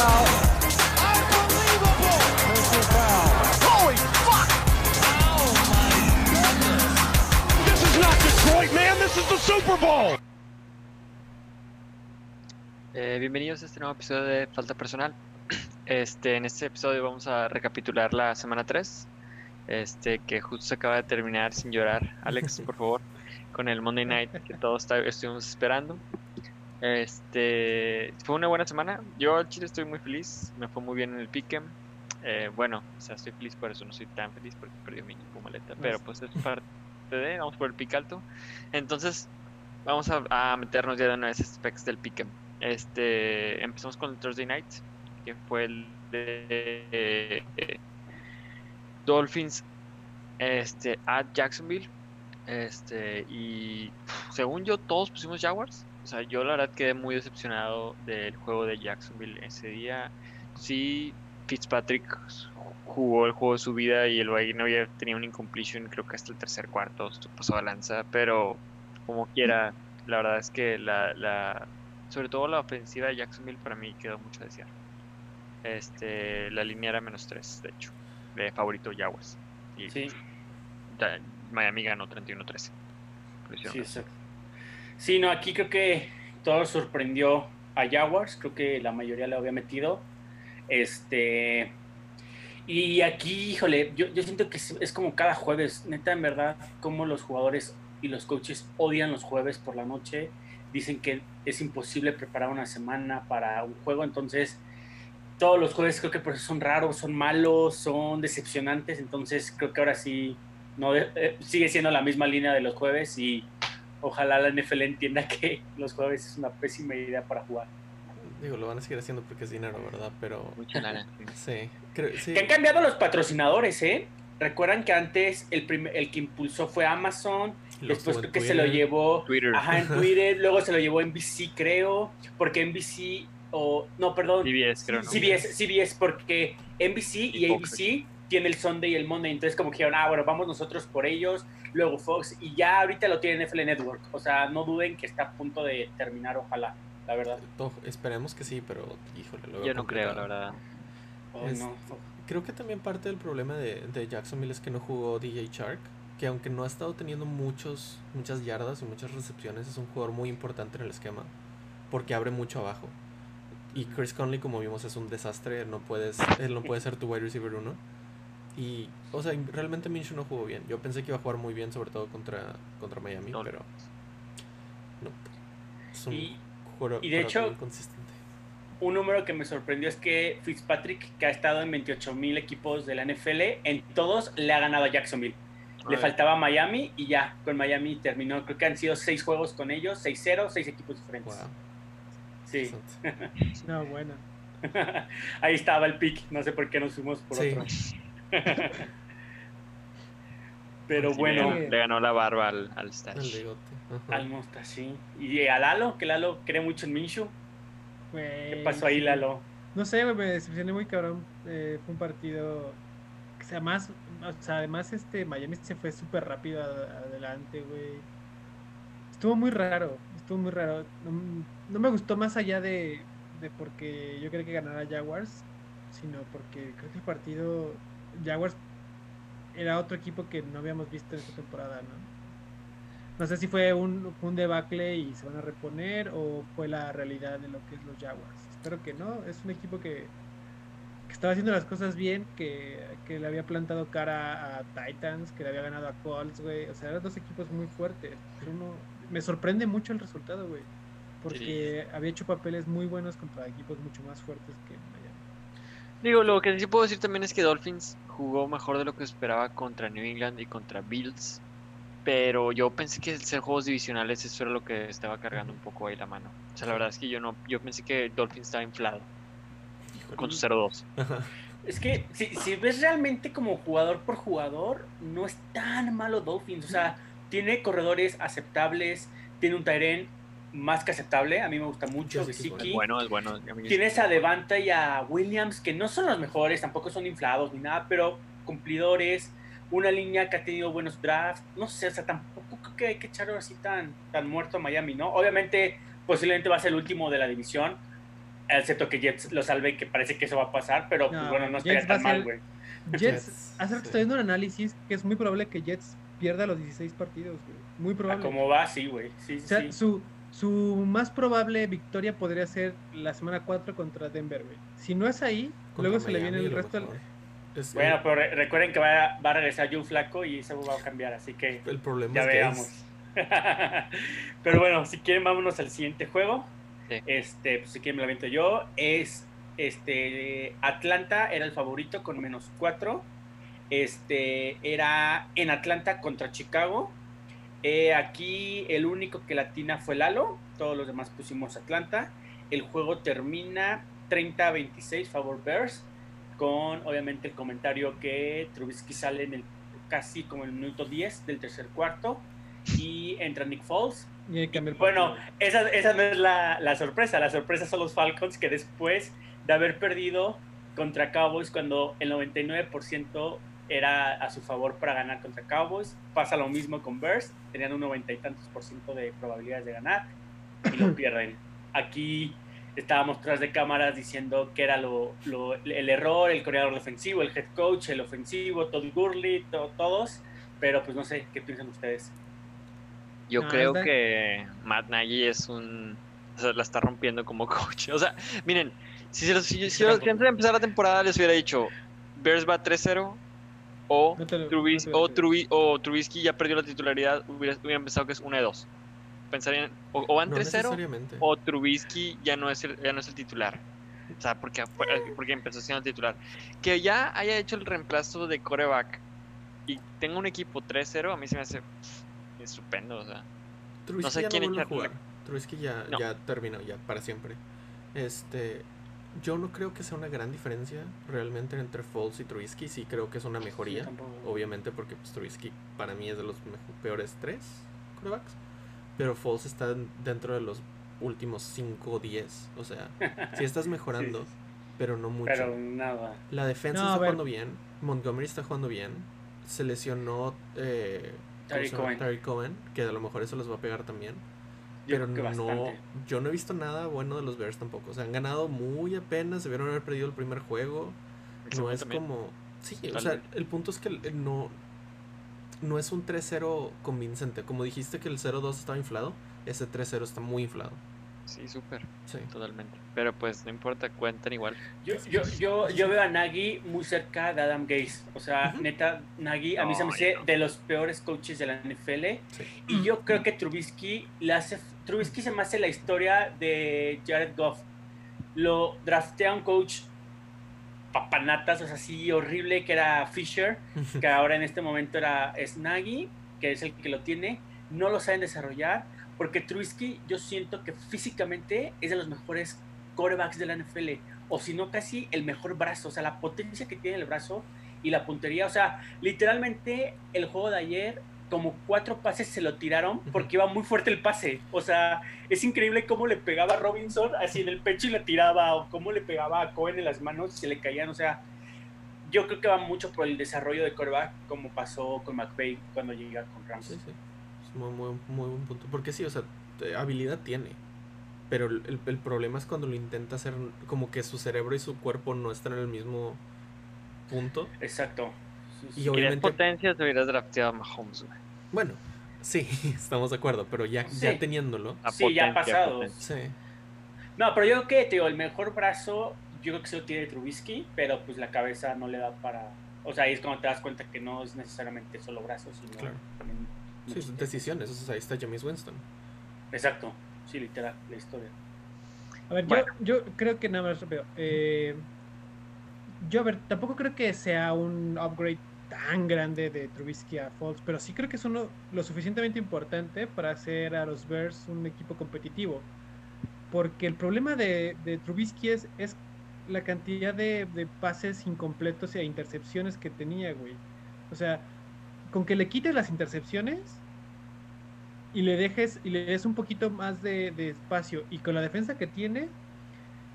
foul. Unbelievable. Personal foul. Holy fuck! Oh my goodness. This is not Detroit, man. This is the Super Bowl. Eh, bienvenidos a este nuevo episodio de Falta Personal. Este, en este episodio vamos a recapitular la semana 3, este, que justo se acaba de terminar sin llorar. Alex, por favor, con el Monday Night que todos está- estuvimos esperando. Este, fue una buena semana. Yo al Chile estoy muy feliz. Me fue muy bien en el Pick'em. Eh, bueno, o sea, estoy feliz por eso. No soy tan feliz porque perdió mi maleta. Pero pues es parte de. Vamos por el pick alto. Entonces, vamos a, a meternos ya de una vez a specs del Pick'em. Este, empezamos con el Thursday Night, que fue el de eh, Dolphins este, a Jacksonville. Este, y según yo, todos pusimos Jaguars. O sea, yo la verdad quedé muy decepcionado del juego de Jacksonville ese día. Sí, Fitzpatrick jugó el juego de su vida y el no había tenido un incompletion, creo que hasta el tercer cuarto, pasó a lanza, pero como quiera, la verdad es que la, la sobre todo la ofensiva de Jacksonville para mí quedó mucho a desear. Este, la línea era menos 3, de hecho, de favorito Jaguars. Y Sí, Miami ganó 31-13. Lo hicieron sí, exacto. Sí, no, aquí creo que todo sorprendió a Jaguars, creo que la mayoría lo había metido. Este. Y aquí, híjole, yo, yo siento que es, como cada jueves, neta, en verdad, como los jugadores y los coaches odian los jueves por la noche. Dicen que es imposible preparar una semana para un juego, entonces todos los jueves creo que por eso son raros, son malos, son decepcionantes, entonces creo que ahora sí no eh, sigue siendo la misma línea de los jueves y ojalá la NFL entienda que los jueves es una pésima idea para jugar. Digo, lo van a seguir haciendo porque es dinero, ¿verdad? Pero Mucha lana. sí, creo, sí. Que han cambiado los patrocinadores, ¿eh? Recuerdan que antes el, prim- el que impulsó fue Amazon, lo después creo que se lo llevó Twitter. ajá, en Twitter, luego se lo llevó NBC, creo, porque NBC, o no, perdón, CBS, creo, ¿no? CBS, CBS, porque NBC y ABC tiene el Sunday y el Monday, entonces como que dijeron, ah, bueno, vamos nosotros por ellos, luego Fox, y ya ahorita lo tiene NFL Network, o sea, no duden que está a punto de terminar, ojalá, la verdad. Esperemos que sí, pero híjole, lo Yo no creo, la verdad. Oh, Es- no. Creo que también parte del problema de, de Jacksonville es que no jugó DJ Shark, que aunque no ha estado teniendo muchos, muchas yardas y muchas recepciones, es un jugador muy importante en el esquema, porque abre mucho abajo. Y Chris Conley, como vimos, es un desastre, no puedes, él no puede ser tu wide receiver uno. Y, o sea, realmente Minshew no jugó bien. Yo pensé que iba a jugar muy bien, sobre todo contra, contra Miami, No. pero no. Es un Y- jugador, y de hecho- muy inconsistente. Un número que me sorprendió es que Fitzpatrick, que ha estado en 28 mil equipos de la NFL, en todos le ha ganado a Jacksonville. Le Ay. faltaba Miami y ya, con Miami terminó. Creo que han sido seis juegos con ellos, 6-0, seis equipos diferentes. Wow, Sí. No, bueno. ahí estaba el pick. No sé por qué nos fuimos por Sí. otro. Pero Sí, bueno, Le, le ganó la barba al, al Stash. Al sí. Y a Lalo, que Lalo cree mucho en Minshew. Güey, ¿Qué pasó ahí, sí. Lalo? No sé, güey, me decepcioné muy cabrón. Eh, fue un partido que sea más, o sea, además este Miami se fue súper rápido adelante, güey. Estuvo muy raro, estuvo muy raro. No, no me gustó más allá de, de porque yo quería que ganara Jaguars, sino porque creo que el partido Jaguars era otro equipo que no habíamos visto en esta temporada, ¿no? No sé si fue un, un debacle y se van a reponer o fue la realidad de lo que es los Jaguars. Espero que no. Es un equipo que, que estaba haciendo las cosas bien, que, que le había plantado cara a Titans, que le había ganado a Colts, güey. O sea, eran dos equipos muy fuertes. Pero uno- me sorprende mucho el resultado, güey. Porque había hecho papeles muy buenos contra equipos mucho más fuertes que Miami. Digo, lo que sí puedo decir también es que Dolphins jugó mejor de lo que esperaba contra New England y contra Bills. Pero yo pensé que el ser juegos divisionales eso era lo que estaba cargando un poco ahí la mano. O sea, la verdad es que yo no, yo pensé que Dolphins estaba inflado con su 0-2. Ajá. Es que si, si ves realmente como jugador por jugador, no es tan malo Dolphins. O sea, tiene corredores aceptables, tiene un Tyren más que aceptable. A mí me gusta mucho. Gesicki. Es bueno, es bueno. Tienes a Devanta y a Williams, que no son los mejores, tampoco son inflados ni nada, pero cumplidores. Una línea que ha tenido buenos drafts. No sé, o sea, tampoco creo que hay que echarlo así tan, tan muerto a Miami, ¿no? Obviamente, posiblemente va a ser el último de la división. excepto que Jets lo salve, que parece que eso va a pasar, pero pues, No, bueno, no estaría tan mal, güey. Jets, Jets, hace rato sí. estoy viendo un análisis que es muy probable que Jets pierda los 16 partidos, güey. Muy probable. cómo va, sí, güey. Sí, O sí, sea, sí. su, su más probable victoria podría ser la semana 4 contra Denver, güey. Si no es ahí, Contra luego se le viene el resto. Es- Bueno, el, pero re- recuerden que va, va a regresar Joe Flaco y eso va a cambiar, así que el problema ya es que veamos. es- pero bueno, si quieren, vámonos al siguiente juego. Sí. Este, pues si quieren me lo aviento yo. Es este Atlanta era el favorito con menos 4. Este era en Atlanta contra Chicago. Eh, aquí el único que latina fue Lalo. Todos los demás pusimos Atlanta. El juego termina 30-26 favor Bears. Con obviamente el comentario que Trubisky sale en el casi como el minuto 10 del tercer cuarto. Y entra Nick Foles. Y Bueno, esa, esa no es la, la sorpresa. La sorpresa son los Falcons que después de haber perdido contra Cowboys cuando el 99% era a su favor para ganar contra Cowboys, pasa lo mismo con Bears. Tenían un noventa y tantos por ciento de probabilidades de ganar y lo pierden. Aquí estábamos tras de cámaras diciendo que era lo, lo- el error, el coordinador defensivo, el head coach, el ofensivo, Todd Gurley, to- todos. Pero pues no sé, ¿qué piensan ustedes? Yo No, creo que Matt Nagy es un. O sea, la está rompiendo como coach. O sea, miren, si, se los- si, si- si antes de empezar la temporada les hubiera dicho Bears va 3-0 o, No lo- no Trubisky ya perdió la titularidad, hubiera, hubieran pensado que es 1 de 2. Pensarían, o, o van no 3-0 necesariamente. o Trubisky ya no es el, ya no es el titular. O sea, porque, porque empezó siendo titular. Que ya haya hecho el reemplazo de coreback y tenga un equipo 3-0, a mí se me hace pff, estupendo. O sea, Trubisky no sé ya quién no echarle. jugar. Trubisky ya, No. ya terminó, ya para siempre. Este, yo no creo que sea una gran diferencia realmente entre Foles y Trubisky. Sí creo que es una mejoría, obviamente porque pues, Trubisky para mí es de los peores tres quarterbacks. Pero Foles está en- dentro de los últimos 5 o 10. O sea, sí estás mejorando, Sí, sí, sí. pero no mucho. Pero nada. La defensa No, está jugando bien. Montgomery está jugando bien. Se lesionó eh, ¿cómo Tariq se llama? Cohen. Cohen, que a lo mejor eso les va a pegar también. Yo Pero creo que no, yo no he visto nada bueno de los Bears tampoco. O sea, han ganado muy apenas, debieron haber perdido el primer juego. No es como... Sí, o sea, Totalmente. el punto es que el- no, no es un 3-0 convincente. Como dijiste que el 0-2 estaba inflado, ese 3-0 está muy inflado. Sí, súper, Sí. totalmente. Pero pues no importa, cuentan igual. Yo, yo, yo, yo veo a Nagy muy cerca de Adam Gaze. O sea, neta, Nagy a mí se me hace no. de los peores coaches de la NFL. Sí. Y yo creo que Trubisky le hace. Trubisky se me hace la historia de Jared Goff. Lo draftea un coach papanatas, o sea, así horrible que era Fisher, que ahora en este momento era es Nagy, que es el que lo tiene. No lo saben desarrollar. Porque Trubisky, yo siento que físicamente es de los mejores corebacks de la NFL. O si no, casi el mejor brazo. O sea, la potencia que tiene el brazo y la puntería. O sea, literalmente el juego de ayer, como cuatro pases se lo tiraron porque iba muy fuerte el pase. O sea, es increíble cómo le pegaba a Robinson así en el pecho y le tiraba. O cómo le pegaba a Cohen en las manos y se le caían. O sea, yo creo que va mucho por el desarrollo de coreback, como pasó con McVay cuando llega con Rams. Sí, sí. Es muy, muy, muy buen punto. Porque sí, o sea, habilidad tiene. Pero el, el- problema es cuando lo intenta hacer como que su cerebro y su cuerpo no están en el mismo punto. Exacto. Y Si obviamente, potencia, te hubieras drafteado a Mahomes, güey. bueno, sí, estamos de acuerdo, pero ya, ya teniéndolo. A Sí, ya ha potencia, pasado. potencia. Sí. No, pero yo creo que, te digo, el mejor brazo, yo creo que se lo tiene Trubisky, pero pues la cabeza no le da para... O sea, ahí es cuando te das cuenta que no es necesariamente solo brazos, sino Claro. también... Sí, son decisiones. O sea, ahí está James Winston. Exacto, sí, literal, la historia. A ver, Bueno. yo, yo creo que nada más rápido. eh, yo, a ver, tampoco creo que sea un upgrade tan grande de Trubisky a Foles, pero sí creo que es uno lo suficientemente importante para hacer a los Bears un equipo competitivo. Porque el problema de, de Trubisky es, es la cantidad de, de pases incompletos e intercepciones que tenía, güey. O sea, con que le quites las intercepciones y le dejes y le des un poquito más de, espacio y con la defensa que tiene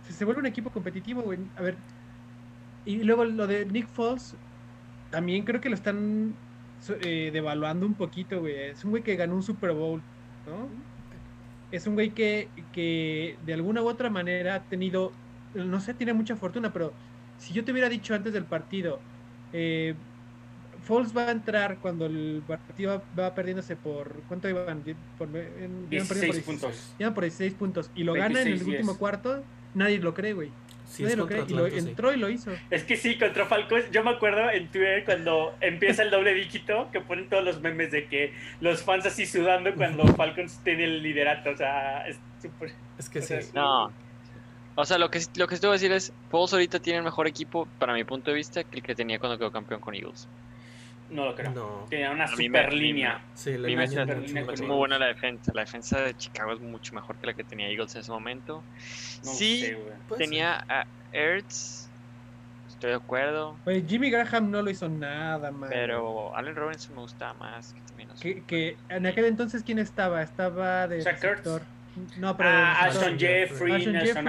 se, vuelve un equipo competitivo güey. a ver y luego lo de Nick Foles también creo que lo están eh, devaluando un poquito güey es un güey que ganó un Super Bowl ¿no? es un güey que, que de alguna u otra manera ha tenido no sé, tiene mucha fortuna, pero si yo te hubiera dicho antes del partido, eh, Foles va a entrar cuando el partido va, va perdiéndose por. ¿Cuánto iban? Por, en- iban perdiendo 16 por puntos. Iban por 16 puntos. Y lo gana en el 26-10. último cuarto, nadie lo cree, güey. Nadie lo cree. Y lo sí. entró y lo hizo. Es que sí, contra Falcons, yo me acuerdo en Twitter cuando empieza el doble dígito, que ponen todos los memes de que los fans así sudando cuando Falcons tiene el liderato, o sea, es súper... Es que o sí. sea, es- No. O sea, lo que, lo que te voy a decir es, Foles ahorita tiene el mejor equipo, para mi punto de vista, que el que tenía cuando quedó campeón con Eagles. No lo creo. No. Tenía una A mí super me- línea. Sí, la línea super mucho línea Es muy buena la defensa. La defensa de Chicago es mucho mejor que la que tenía Eagles en ese momento. No sí, sé, tenía a Ertz, estoy de acuerdo, Oye, Jimmy Graham no lo hizo nada mal. pero Allen Robinson me gustaba más. Que también. Que, que en aquel entonces, ¿quién estaba? Estaba de. No, pero. Ah. Alshon Jeffrey, Nelson Jeffrey.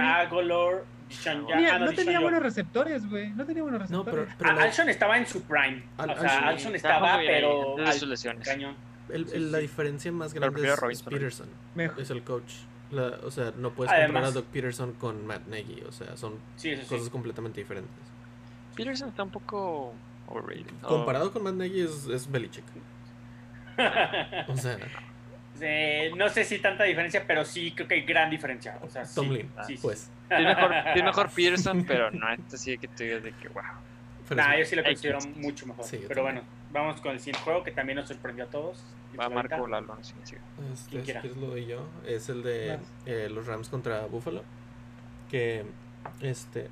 No, ah, no tenía buenos receptores, güey. No tenía buenos No, receptores. pero, pero la- Alshon estaba en su prime. Al- o sea, Alshon- estaba, pero antes de sus al lesiones. cañón. el- sí, el- la diferencia más Pero grande es, Robinson. Peterson. Mejor. Es el coach. La- o sea, no puedes Además- comparar a Doug Peterson con Matt Nagy. O sea, son Sí, cosas completamente diferentes. Peterson está un poco overrated. Comparado con Matt Nagy es, es Belichick. O sea, Eh, no sé si tanta diferencia, pero sí creo que hay gran diferencia. O sea, sí, Tomlin, sí, sí. pues. Sí es mejor, sí es mejor Peterson, pero no es así de que tú digas de que wow. pero Nah, sí. yo sí lo X. considero mucho mejor. Sí, pero también. bueno, vamos con el siguiente juego que también nos sorprendió a todos. Va Marco Lalo, quién sigue. Este, quiera. quieres lo doy yo. Es el de eh, los Rams contra Buffalo. Que este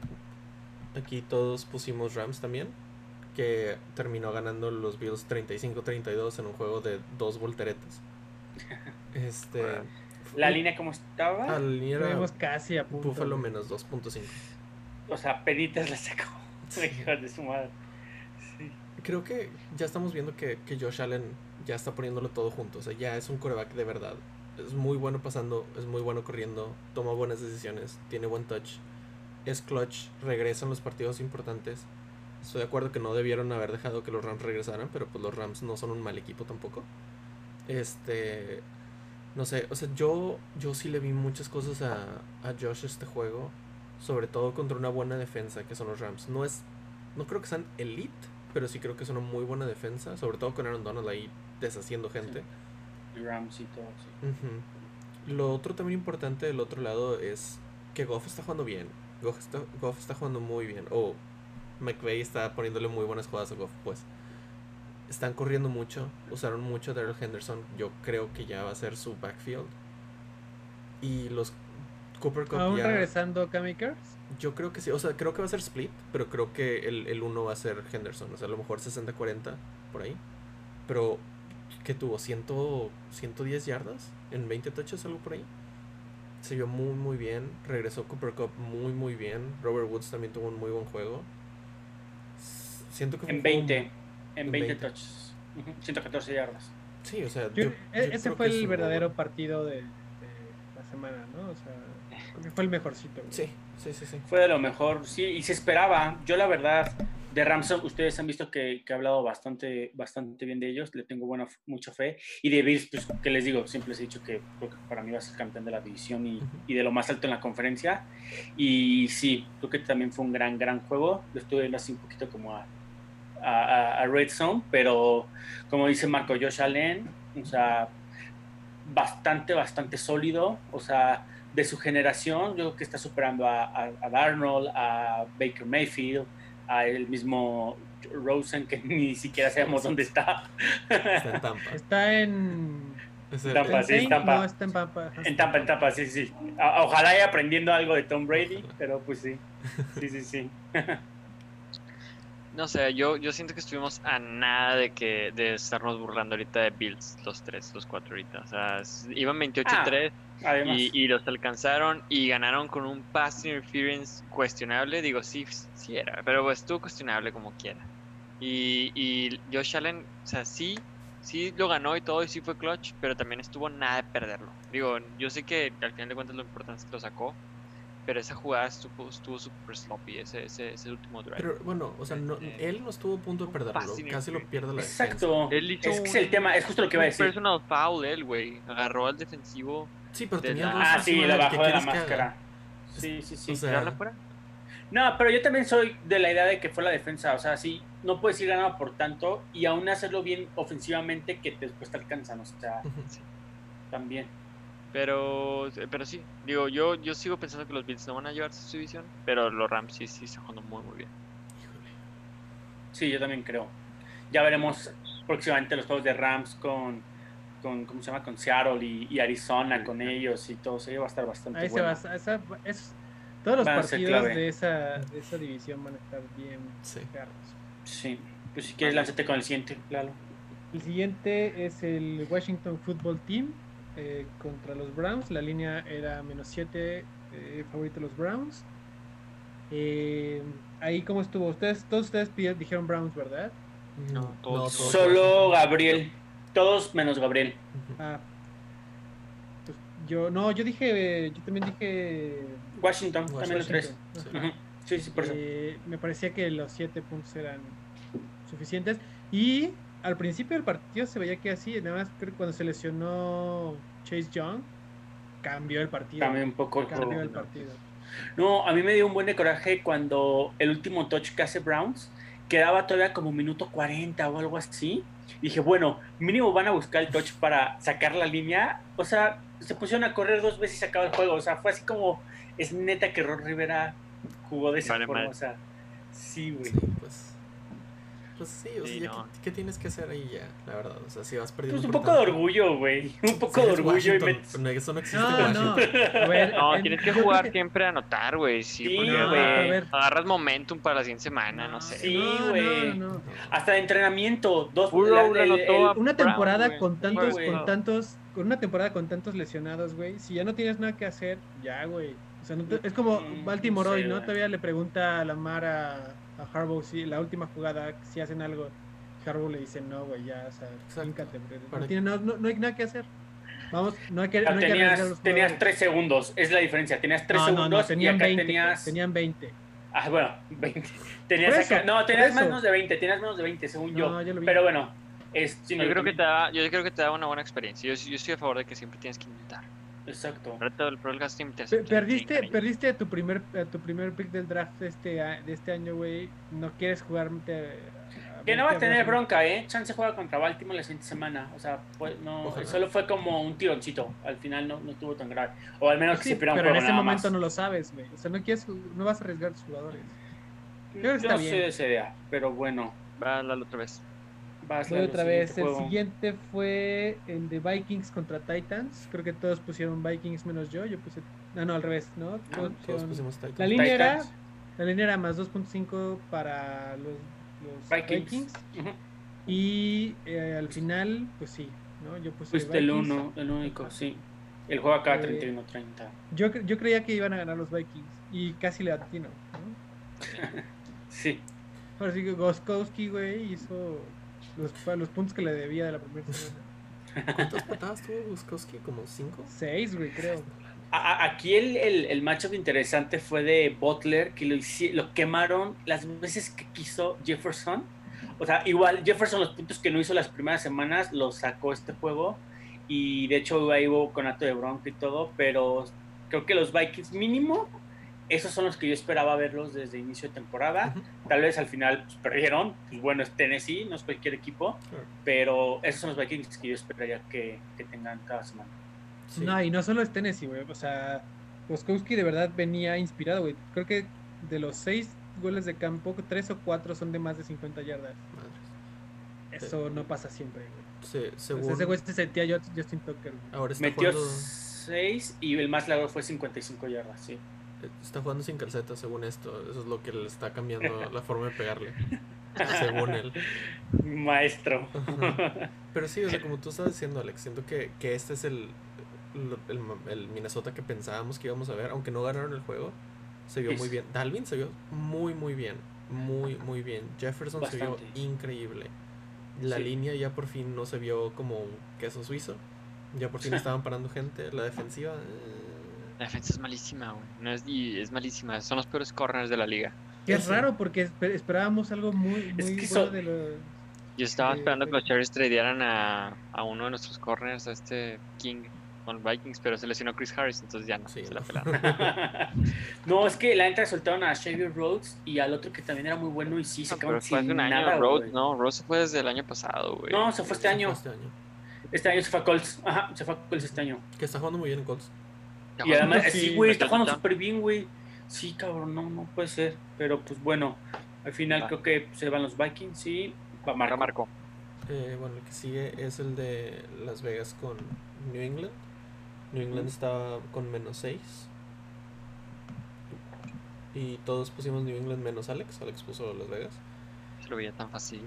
aquí todos pusimos Rams también. Que terminó ganando los Bills 35-32 en un juego de dos volteretas. Este. La línea como estaba, Ah, la línea era casi a punto. Güey. menos 2.5. o sea, penitas la sacó. Sí. De su madre. Sí. Creo que ya estamos viendo que, que Josh Allen ya está poniéndolo todo junto. O sea, ya es un coreback de verdad. Es muy bueno pasando, es muy bueno corriendo, toma buenas decisiones, tiene buen touch. Es clutch, regresa en los partidos importantes. Estoy de acuerdo que no debieron haber dejado que los Rams regresaran, pero pues los Rams no son un mal equipo tampoco. Este. No sé, o sea, yo, yo sí le vi muchas cosas a, a Josh este juego. Sobre todo contra una buena defensa que son los Rams. No es. No creo que sean elite, pero sí creo que es una muy buena defensa. Sobre todo con Aaron Donald ahí deshaciendo gente. Rams y todo. sí. Lo otro también importante del otro lado es que Goff está jugando bien. Goff está, Goff está jugando muy bien. O McVay está poniéndole muy buenas jugadas a Goff, pues. Están corriendo mucho. Usaron mucho a Daryl Henderson. Yo creo que ya va a ser su backfield. Y los Cooper Cup Aún ya. regresando Kamikers. Yo creo que sí. O sea, creo que va a ser split. Pero creo que el, el uno va a ser Henderson. O sea, a lo mejor 60-40 por ahí. Pero que tuvo 100, 110 yardas en 20 touches, algo por ahí. Se vio muy, muy bien. Regresó Cooper Cup muy, muy bien. Robert Woods también tuvo un muy buen juego. Siento que fue En un juego- 20. En en 20 20. touches. Ujú, 114 yardas. Sí, o sea, Yo- yo- e- yo ese creo fue el verdadero buen- partido de, de la semana, ¿no? O sea, creo que fue el mejorcito. güey. Sí, sí, sí, sí. Fue de lo mejor, sí, y se esperaba. Yo, la verdad, de Rams, ustedes han visto que, que he hablado bastante, bastante bien de ellos, le tengo buena, mucha fe. Y de Bills, pues, que les digo, siempre les he dicho que, creo que para mí va a ser campeón de la división y, Ujú. y de lo más alto en la conferencia. Y sí, creo que también fue un gran, gran juego. Lo estuve viendo así un poquito como a, a, a- a Red Zone, pero como dice Marco, Josh Allen, o sea, bastante, bastante sólido. O sea, de su generación, yo creo que está superando a, a, a Darnold, a Baker Mayfield, a el mismo Rosen, que ni siquiera sabemos dónde está. Está en Tampa. Está en. Es el- Tampa, sí, Tampa. No, está en Pampa. ajá. En Tampa, en Tampa, sí, sí. Ojalá haya aprendiendo algo de Tom Brady, pero pues sí. Sí, sí, sí. No sé, yo, yo siento que estuvimos a nada de que de estarnos burlando ahorita de Bills, los tres, los cuatro ahorita. O sea, iban 28-3 Además, y, y los alcanzaron y ganaron con un pass interference cuestionable. Digo, sí, sí era, pero pues, estuvo cuestionable como quiera. Y, y Josh Allen, o sea, sí, sí lo ganó y todo y sí fue clutch, pero también estuvo nada de perderlo. Digo, yo sé que al final de cuentas lo importante es que lo sacó, pero esa jugada estuvo estuvo súper sloppy, ese, ese, ese último drive. Pero bueno, o sea, no, Eh, él no estuvo a punto de perderlo. Casi lo pierde la defensa. exacto. Él hizo Es que es el tema, es justo lo que iba a decir. personal foul él, güey. Agarró al defensivo. Sí, pero De tenía la- dos Ah, sí, encima lo de él, ¿qué bajó de la haga? máscara. Sí, sí, sí. O sea, ¿Tirarla fuera? No, pero yo también soy de la idea de que fue la defensa. O sea, sí, no puedes ir ganando por tanto y aún hacerlo bien ofensivamente que después te alcanzan. O sea, también. Pero, pero sí, digo, yo, yo sigo pensando que los Bills no van a llevarse su división, pero los Rams sí, sí están jugando muy, muy bien. Sí, yo también creo. Ya veremos próximamente los juegos de Rams con, con ¿cómo se llama? Con Seattle y, y Arizona con ellos y todo. eso va a estar bastante Ahí se bueno. va, esa- es- todos los partidos de esa, de esa división van a estar bien Sí. perros. Sí, pues si quieres lánzate con el siguiente, claro. El siguiente es el Washington Football Team eh, contra los Browns. La línea era menos 7, favorito los Browns. Eh, ahí cómo estuvo. Ustedes, todos ustedes pidieron- dijeron Browns, ¿verdad? No, No, todos- Solo Washington. Gabriel, todos menos Gabriel. Ah, pues yo no, yo dije, yo también dije Washington, también los tres. Washington. Sí. Sí, sí, por eso. Eh, me parecía que los 7 puntos eran suficientes. Y al principio del partido se veía que así, nada más creo que cuando se lesionó Chase Young, cambió el partido. Cambió un poco el Cambió el partido. No, a mí me dio un buen de coraje cuando el último touch que hace Browns quedaba todavía como minuto 40 o algo así. Dije, bueno, mínimo van a buscar el touch para sacar la línea. O sea, se pusieron a correr dos veces y se acaba el juego. O sea, fue así como, es neta que Ron Rivera jugó de esa Vale, forma. mal. O sea, sí, güey. Sí, pues. Pues sí, o sea, Sí, ya no. ¿qué, qué tienes que hacer ahí ya? La verdad, o sea, si vas perdiendo. Pues un poco de orgullo, güey. Un poco de orgullo y eso no existe No, no. Washington. A ver, No, en- tienes que jugar siempre a anotar, güey. Sí, Sí, porque No, güey. agarras momentum para la siguiente semana, no, sé. Sí, güey. no, no. Hasta de entrenamiento. Dos la- Una temporada con tantos, con tantos, con una temporada con tantos lesionados, güey. Si ya no tienes nada que hacer, ya, güey. O sea, no te- es como Mm, Baltimore hoy, ¿no? Todavía le pregunta a Lamar a, a Harbaugh si la última jugada, si hacen algo. Harbaugh le dice, no, güey, ya, o sea, no, ¿Para tiene- no, no- no hay nada que hacer. Vamos, no hay que, no hay que tenías, los tenías tres segundos, es la diferencia. Tenías tres No, no, no, segundos y tenían acá 20, tenías. tenían 20. Ah, bueno, 20. Tenías eso, acá- no, tenías menos de 20, tenías menos de 20, según No, yo. vi. Pero bueno, es, sí, no, Yo creo que te da, yo creo que te da una buena experiencia. Yo, yo estoy a favor de que siempre tienes que intentar. Exacto. El te hace- Perdiste, te- perdiste tu primer, a tu primer pick del draft de este, a- de este año, güey. No quieres jugar. Que no va a tener bronca, ¿eh? Chance juega contra Baltimore la siguiente semana. O sea, pues, no, Ojalá. solo fue como un tironcito. Al final no, no estuvo tan grave. O al menos que Sí, se pierda un pero en ese nada momento más. no lo sabes, güey. O sea, no quieres, no vas a arriesgar a tus jugadores. Yo creo que está no bien. soy de esa idea, pero bueno. Va a la otra vez. Vas Voy otra vez. El juego. siguiente fue el de Vikings contra Titans. Creo que todos pusieron Vikings menos yo. Yo puse. No, no, al revés, ¿no? Todos Todos pusieron- pusimos Titans. La línea era. Titans. La línea era más 2.5 para los, los Vikings. Y eh, al final, pues sí, ¿no? Yo puse Fuiste el uno, el único, sí. El juego acá Eh, 31-30. Yo, yo creía que iban a ganar los Vikings y casi le atino, ¿no? Sí. Ahora sí que Goskowski, güey, hizo los, los puntos que le debía de la primera semana. ¿Cuántas patadas tuvo Guskowski? ¿Como cinco? Seis, güey, creo. A- aquí el, el, el matchup interesante fue de Butler, que lo, lo quemaron las veces que quiso Jefferson. O sea, igual Jefferson los puntos que no hizo las primeras semanas los sacó este juego. Y de hecho ahí hubo conato de bronca y todo, pero creo que los Vikings mínimo, esos son los que yo esperaba verlos desde inicio de temporada. Tal vez al final pues, perdieron, pues bueno, es Tennessee, no es cualquier equipo, Claro. pero esos son los Vikings que yo esperaría que, que tengan cada semana. Sí. No, y no solo es Tennessee, güey. O sea, Goskowski de verdad venía inspirado, güey. Creo que de los seis goles de campo, tres o cuatro son de más de 50 yardas. Madres. Eso no pasa siempre, güey. Se- O sea, según ese güey se sentía yo Justin Tucker, ahora está Metió jugando, 6 y el más largo fue 55 yardas, sí. Está jugando sin calceta, según esto. Eso es lo que le está cambiando la forma de pegarle. según él. Maestro. Ajá. Pero sí, o sea, como tú estás diciendo, Alex, siento que, que este es el, el, el Minnesota que pensábamos que íbamos a ver, aunque no ganaron el juego, se vio muy bien. Dalvin se vio muy, muy bien. Muy, muy bien. Jefferson se vio increíble. La Sí. línea ya por fin no se vio como un queso suizo. Ya por fin estaban parando gente. La defensiva. eh, La defensa es malísima, güey. No es, y es malísima. Son los peores corners de la liga. Que es raro porque esper- esperábamos algo muy, muy Es que bueno so- de los... Yo estaba esperando que los Cherries tradearan a, a uno de nuestros corners, a este King. con Vikings, pero se lesionó Chris Harris, entonces ya no Sí, se la no. pelaron. no, es que la neta soltaron a Xavier Rhodes y al otro que también era muy bueno y sí se No, fue hace sin un año, nada, Rhodes, no, Rhodes se fue desde el año pasado, güey. No, se fue este año. Este año. Este año se fue a Colts. Ajá, se fue a Colts este año. Que está jugando muy bien en Colts. Y además, sí, sí, güey, está jugando súper bien, güey. Sí, cabrón, no, no puede ser. Pero pues bueno, al final creo que se van los Vikings y va Marco. Marco. Eh, bueno, el que sigue es el de Las Vegas con New England. New England está con menos 6. Y todos pusimos New England menos Alex. Alex puso Las Vegas. Se lo veía tan fácil.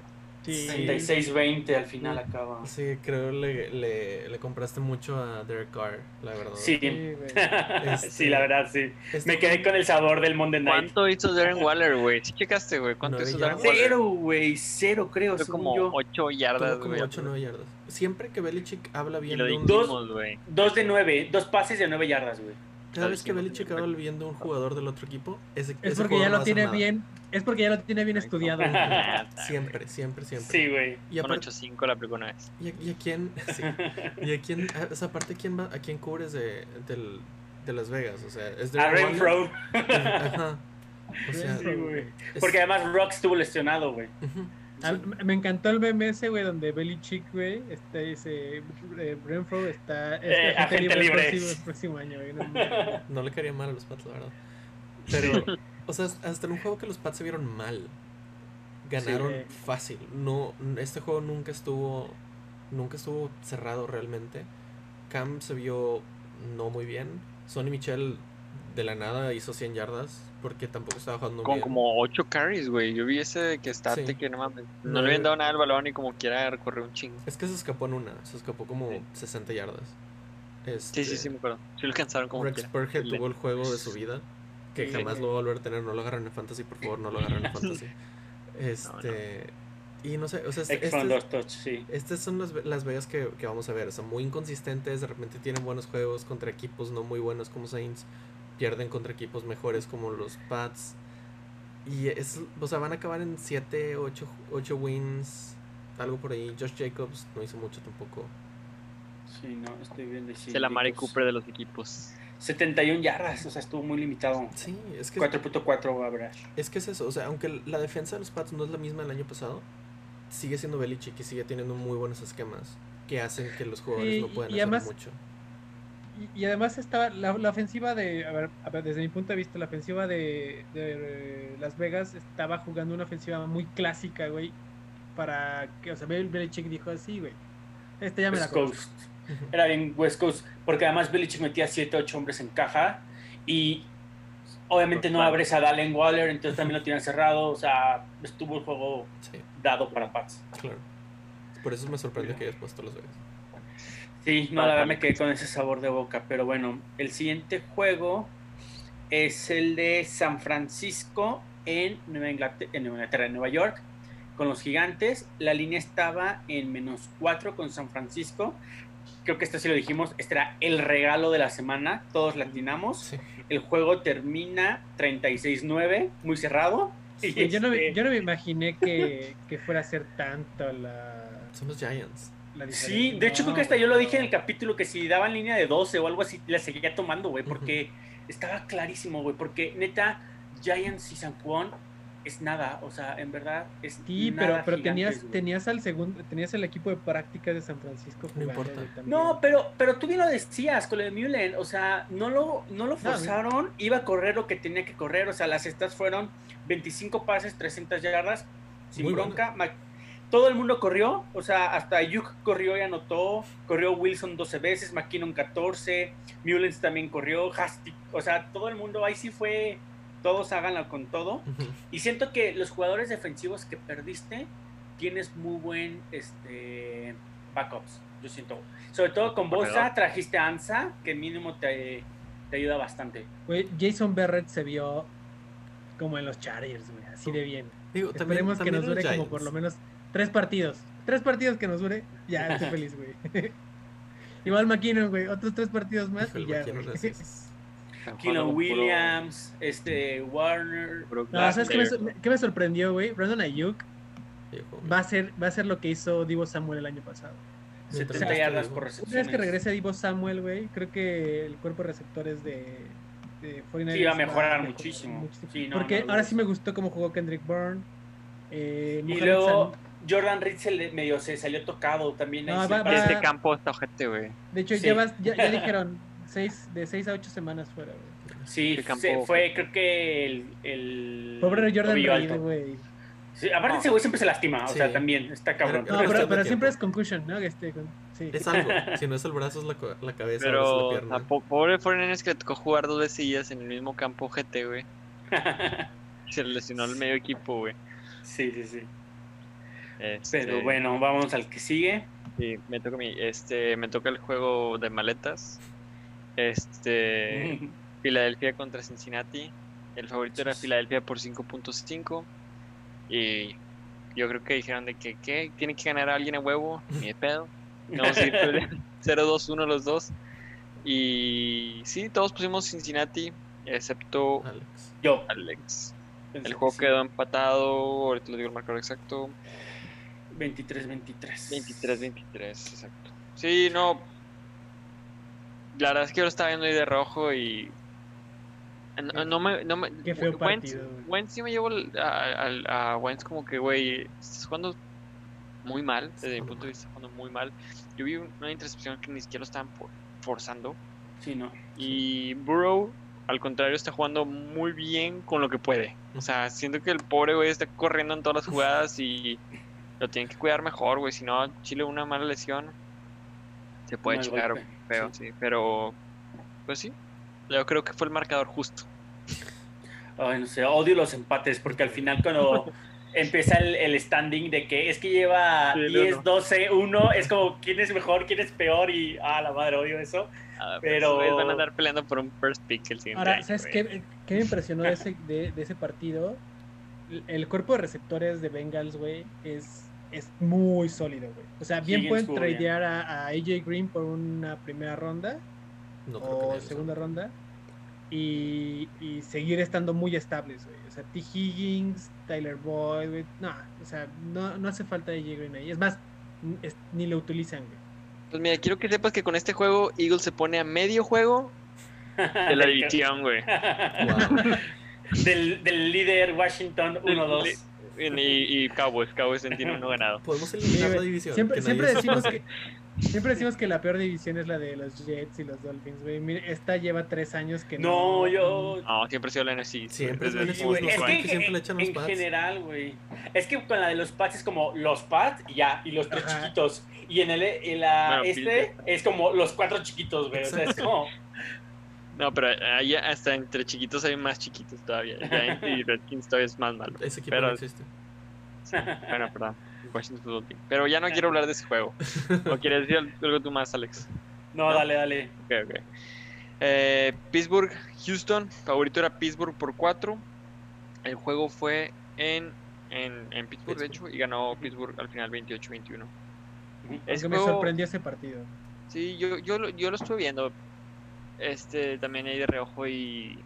Sí. 36-20 al final acaba. Sí, creo le, le, le compraste mucho a Derek Carr, la verdad. Sí. Sí. Este- sí, la verdad, sí. Este Me quedé con el sabor del Monday Night. ¿Cuánto hizo Darren Waller, güey? ¿Sí checaste, güey? ¿Cuánto hizo Darren. Waller? Cero, güey, cero creo, Fue según como yo. 8 yardas, como güey. 8 o 9 yardas. Siempre que Belichick habla bien lo de un... Dos-. Dos de nueve, dos pases de nueve yardas, güey. Cada vez que Belichick bien de un jugador del otro equipo, ese, Es porque ya lo tiene nada. bien. Es porque ya lo tiene bien estudiado. Siempre, siempre, siempre. Sí, güey. Y Con aparte, 8-5 la aplicó una vez. ¿Y a, y a quién? sí. ¿Y a quién? a- esa parte, ¿quién va, ¿a quién cubres de, del, de Las Vegas? O sea, es de A Renfro. Ajá. O sea, Sí, güey. es- Porque además Rock estuvo lesionado, güey. A- Me encantó el meme ese, güey, donde Belichick, güey, está ese eh, Renfro está, Eh, agente el libre. próximo, el próximo año, güey. no le quería mal a los Pats, la verdad. Pero, o sea, hasta en un juego que los Pats se vieron mal, ganaron Sí. fácil. No, este juego nunca estuvo, nunca estuvo cerrado realmente. Cam se vio no muy bien. Sonny Michel de la nada hizo 100 yardas porque tampoco estaba jugando Con bien. como 8 carries, güey. Yo vi ese de que está Sí. que no mames. No le habían dado nada al balón y como quiera recorrer un chingo. Es que se escapó en una, se escapó como Sí. 60 yardas. Sí, Este, sí, sí, me acuerdo. Sí lo alcanzaron como Rex Le- tuvo el juego de su vida. Que Sí, jamás lo va a volver a tener. No lo agarran en fantasy, por favor, no lo agarran en fantasy. Este. Y no sé, o sea, este, Ex fueron este- sí. estas son las, las Vegas que, que vamos a ver. Son muy inconsistentes. De repente tienen buenos juegos contra equipos no muy buenos como Saints. Pierden contra equipos mejores como los Pats. Y es, o sea, van a acabar en 7, 8, 8 wins. Algo por ahí. Josh Jacobs no hizo mucho tampoco. Sí, no, estoy viendo. Sí, Es el Amari. Cooper de los equipos. 71 yardas, o sea, estuvo muy limitado. Sí, es que 4.4 average. Es que es eso, o sea, aunque la defensa de los Pats no es la misma del año pasado, sigue siendo Belichick y sigue teniendo muy buenos esquemas que hacen que los jugadores Sí, no puedan y hacer además- mucho. Y, y además estaba la, la ofensiva de, a ver, a ver, desde mi punto de vista, la ofensiva de, de, Las Vegas estaba jugando una ofensiva muy clásica, güey, para que, o sea, Bel- Belichick dijo así, güey, este ya me la West conozco. Coast. Era bien West Coast, porque además Belichick metía 7, 8 hombres en caja y obviamente no abres a Dalen Waller, entonces también lo tienen cerrado, o sea, estuvo el juego Sí, dado para Pats. claro. Por eso me sorprende que hayas puesto los Vegas. Sí, no, la verdad me quedé con ese sabor de boca, pero bueno, el siguiente juego es el de San Francisco en Nueva Inglaterra, en Nueva, Inglaterra, en Nueva York, con los gigantes. La línea estaba en menos 4 con San Francisco. Creo que esto sí lo dijimos, este era el regalo de la semana, todos latinamos. Sí. El juego termina 36-9, muy cerrado. Y Güey, yo, no, me- yo no me imaginé que, que fuera a ser tanto la, Son los Giants. La diferencia. Sí, de hecho creo que hasta No, yo lo no. dije en el capítulo que si daban línea de 12 o algo así, la seguía tomando, güey, porque estaba clarísimo, güey, porque neta, Giants y San Juan es nada, o sea, en verdad es Sí, nada pero, pero gigantes, tenías, güey. tenías al segundo, tenías el equipo de prácticas de San Francisco importa. también. No, pero, pero tú bien lo decías con lo de Mullen, o sea, no lo, no lo No, forzaron, iba a correr lo que tenía que correr, o sea, las estas fueron 25 pases, 300 yardas, sin Muy bronca. Ma- Todo el mundo corrió, o sea, hasta Ayuk corrió y anotó, corrió Wilson 12 veces, McKinnon 14, Mullens también corrió, Hasty, o sea, todo el mundo, ahí sí fue, todos háganlo con todo. Y siento que los jugadores defensivos que perdiste, tienes muy buen este, backups, yo siento. Sobre todo con Bosa, trajiste a Ansa, que mínimo te, te ayuda bastante. Jason Barrett se vio como en los Chargers, güey, así de bien. Digo, también, Esperemos que también nos los dure como por lo menos tres partidos. Tres partidos que nos dure, ya estoy feliz, güey. Igual McKinnon, güey, otros tres partidos más Híjole, y ya. Puro Williams, este, Warner. Brock No, ¿sabes qué me, qué sorprendió, güey? Brandon Ayuk va a ser va a ser lo que hizo Divo Samuel el año pasado. 70 Mientras- yardas por Una vez recepción. que regrese Divo Samuel, güey, creo que el cuerpo de receptores de, de 49ers Sí, va a mejorar mejor- muchísimo. Sí, no, Porque no, no, ahora sí me gustó cómo jugó Kendrick Bourne. Eh, Y Mohamed luego Jordan Reed se le- medio se salió tocado también. No, ahí va- sí va- parece- Este campo está ojete, güey. De hecho, Sí. ya, vas- ya, ya dijeron seis, de 6 a 8 semanas fuera, güey. Sí, Qué campo- se- fue creo que el... el Pobre Jordan Reed, alto. güey. Sí, aparte No. ese güey siempre se lastima, o Sí. sea, también está cabrón. Pero- No, pero, siempre es concussion, ¿no? Este, con- sí. Es algo. Si no es el brazo, es la, la cabeza, Pero, la o pierna. po- pobre Foreigners que le tocó jugar dos veces en el mismo campo GT, güey. Se le lesionó el medio equipo, güey. sí, sí, sí. Este, Pero bueno, vamos al que sigue. Sí, me toca mi, este, me toca el juego de maletas. Este, Filadelfia contra Cincinnati. El favorito era Filadelfia por 5.5. Y yo creo que dijeron de que, ¿qué? Tiene que ganar a alguien a huevo. Ni de pedo. Vamos a ir por el 0-2-1 los dos. Y sí, todos pusimos Cincinnati, excepto Alex. Yo. Alex. El juego quedó empatado. Ahorita les digo el marcador exacto. 23-23. 23-23, exacto. Sí, no. La verdad es que yo lo estaba viendo ahí de rojo y. No, no me, no me- Qué feo Wentz, partido. Wentz sí me llevo a, a, a Wentz como que, güey, estás jugando muy mal, desde mi punto de vista, jugando muy mal. Yo vi una intercepción que ni siquiera lo estaban for- forzando. Sí, no. Y Burrow, al contrario, está jugando muy bien con lo que puede. O sea, siento que el pobre güey está corriendo en todas las jugadas y lo tienen que cuidar mejor, güey. Si no, Chile una mala lesión se puede Mal chingar feo, sí. Pero, pues sí, yo creo que fue el marcador justo. Ay, no sé, odio los empates porque al final cuando empieza el, el standing de que es que lleva Sí, el 10, uno. 12, 1, es como quién es mejor, quién es peor y ah, la madre, odio eso. Ah, Pero- pero van a andar peleando por un first pick el siguiente Ahora, año, ¿sabes qué, qué me impresionó de ese, de, de ese partido? El- El cuerpo de receptores de Bengals, güey, es, es muy sólido, güey. O sea, bien Higgins pueden bien. tradear a, a AJ Green por una primera ronda No creo que o segunda ronda y, y seguir estando muy estables, güey. O sea, T. Higgins, Tyler Boyd, güey. No, o sea, no, no hace falta AJ Green ahí. Es más, es- ni lo utilizan, güey. Pues mira, quiero que sepas que con este juego Eagles se pone a medio juego de la división, güey. Wow. del, del líder Washington 1-2. Y, y Cowboys, Cowboys tiene uno ganado. Podemos eliminar la división. Siempre, que siempre nadie decimos que siempre decimos que la peor división es la de los Jets y los Dolphins, güey. Mire, esta lleva tres años que no. No, yo. No, siempre ha sido la NFC. Siempre es la el NFC, güey. Es que, años. que siempre le echan los en pads. general, güey. Es que con la de los pads es como los pads y ya, y los tres Ajá. chiquitos. Y en el en la Bueno, este es como los cuatro chiquitos, güey. O sea, es como. No, pero ahí hasta entre chiquitos hay más chiquitos todavía. Y Redskins todavía es más malo. Ese equipo Pero- no existe. Sí, bueno, perdón. Washington Football Team. Pero ya no quiero hablar de ese juego. ¿O quieres decir algo tú más, Alex? No, ¿No? dale, dale. Ok, ok. Eh, Pittsburgh, Houston. Favorito era Pittsburgh por 4. El juego fue en, en, en Pittsburgh, de hecho, y ganó Pittsburgh al final 28-21. Ese Aunque me sorprendió ese partido. Sí, yo, yo, lo- yo lo estuve viendo este también ahí de reojo y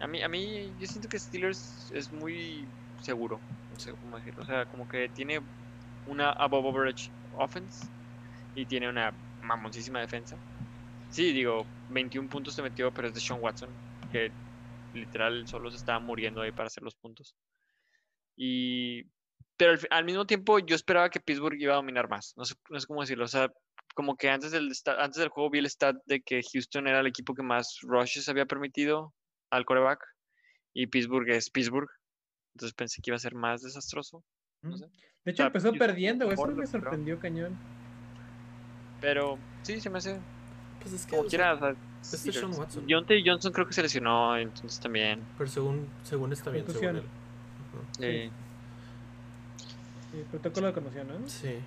a mí, a mí yo siento que Steelers es muy seguro, no sé cómo decirlo, o sea, como que tiene una above average offense y tiene una mamoncísima defensa. Sí, digo, 21 puntos se metió, pero es de Sean Watson, que literal solo se estaba muriendo ahí para hacer los puntos. Y pero al, al mismo tiempo yo esperaba que Pittsburgh iba a dominar más. No sé, no sé cómo decirlo. O sea, como que antes del, antes del juego vi el stat de que Houston era el equipo que más rushes había permitido al coreback y Pittsburgh es Pittsburgh. Entonces pensé que iba a ser más desastroso. No sé. De hecho, sea, empezó Houston perdiendo, güey. Eso me sorprendió cañón. Pero sí, se me hace Pues es que. como o sea, quiera. o sea, este Steelers. Sean Watson. Deontay Johnson creo que se lesionó, entonces también. Pero según, según está bien, según él. Ajá. eh, Sí, protocolo de conmoción, ¿no? Sí.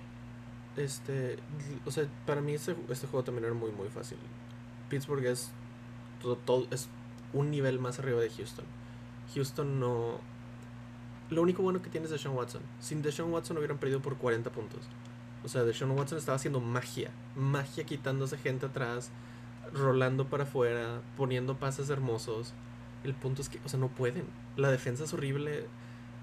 Este. O sea, para mí este, este juego también era muy, muy fácil. Pittsburgh es. Todo, todo- es un nivel más arriba de Houston. Houston no. Lo único bueno que tiene es Deshaun Watson. Sin Deshaun Watson hubieran perdido por 40 puntos. O sea, Deshaun Watson estaba haciendo magia. Magia quitándose gente atrás, rolando para afuera, poniendo pases hermosos. El punto es que, o sea, no pueden. La defensa es horrible.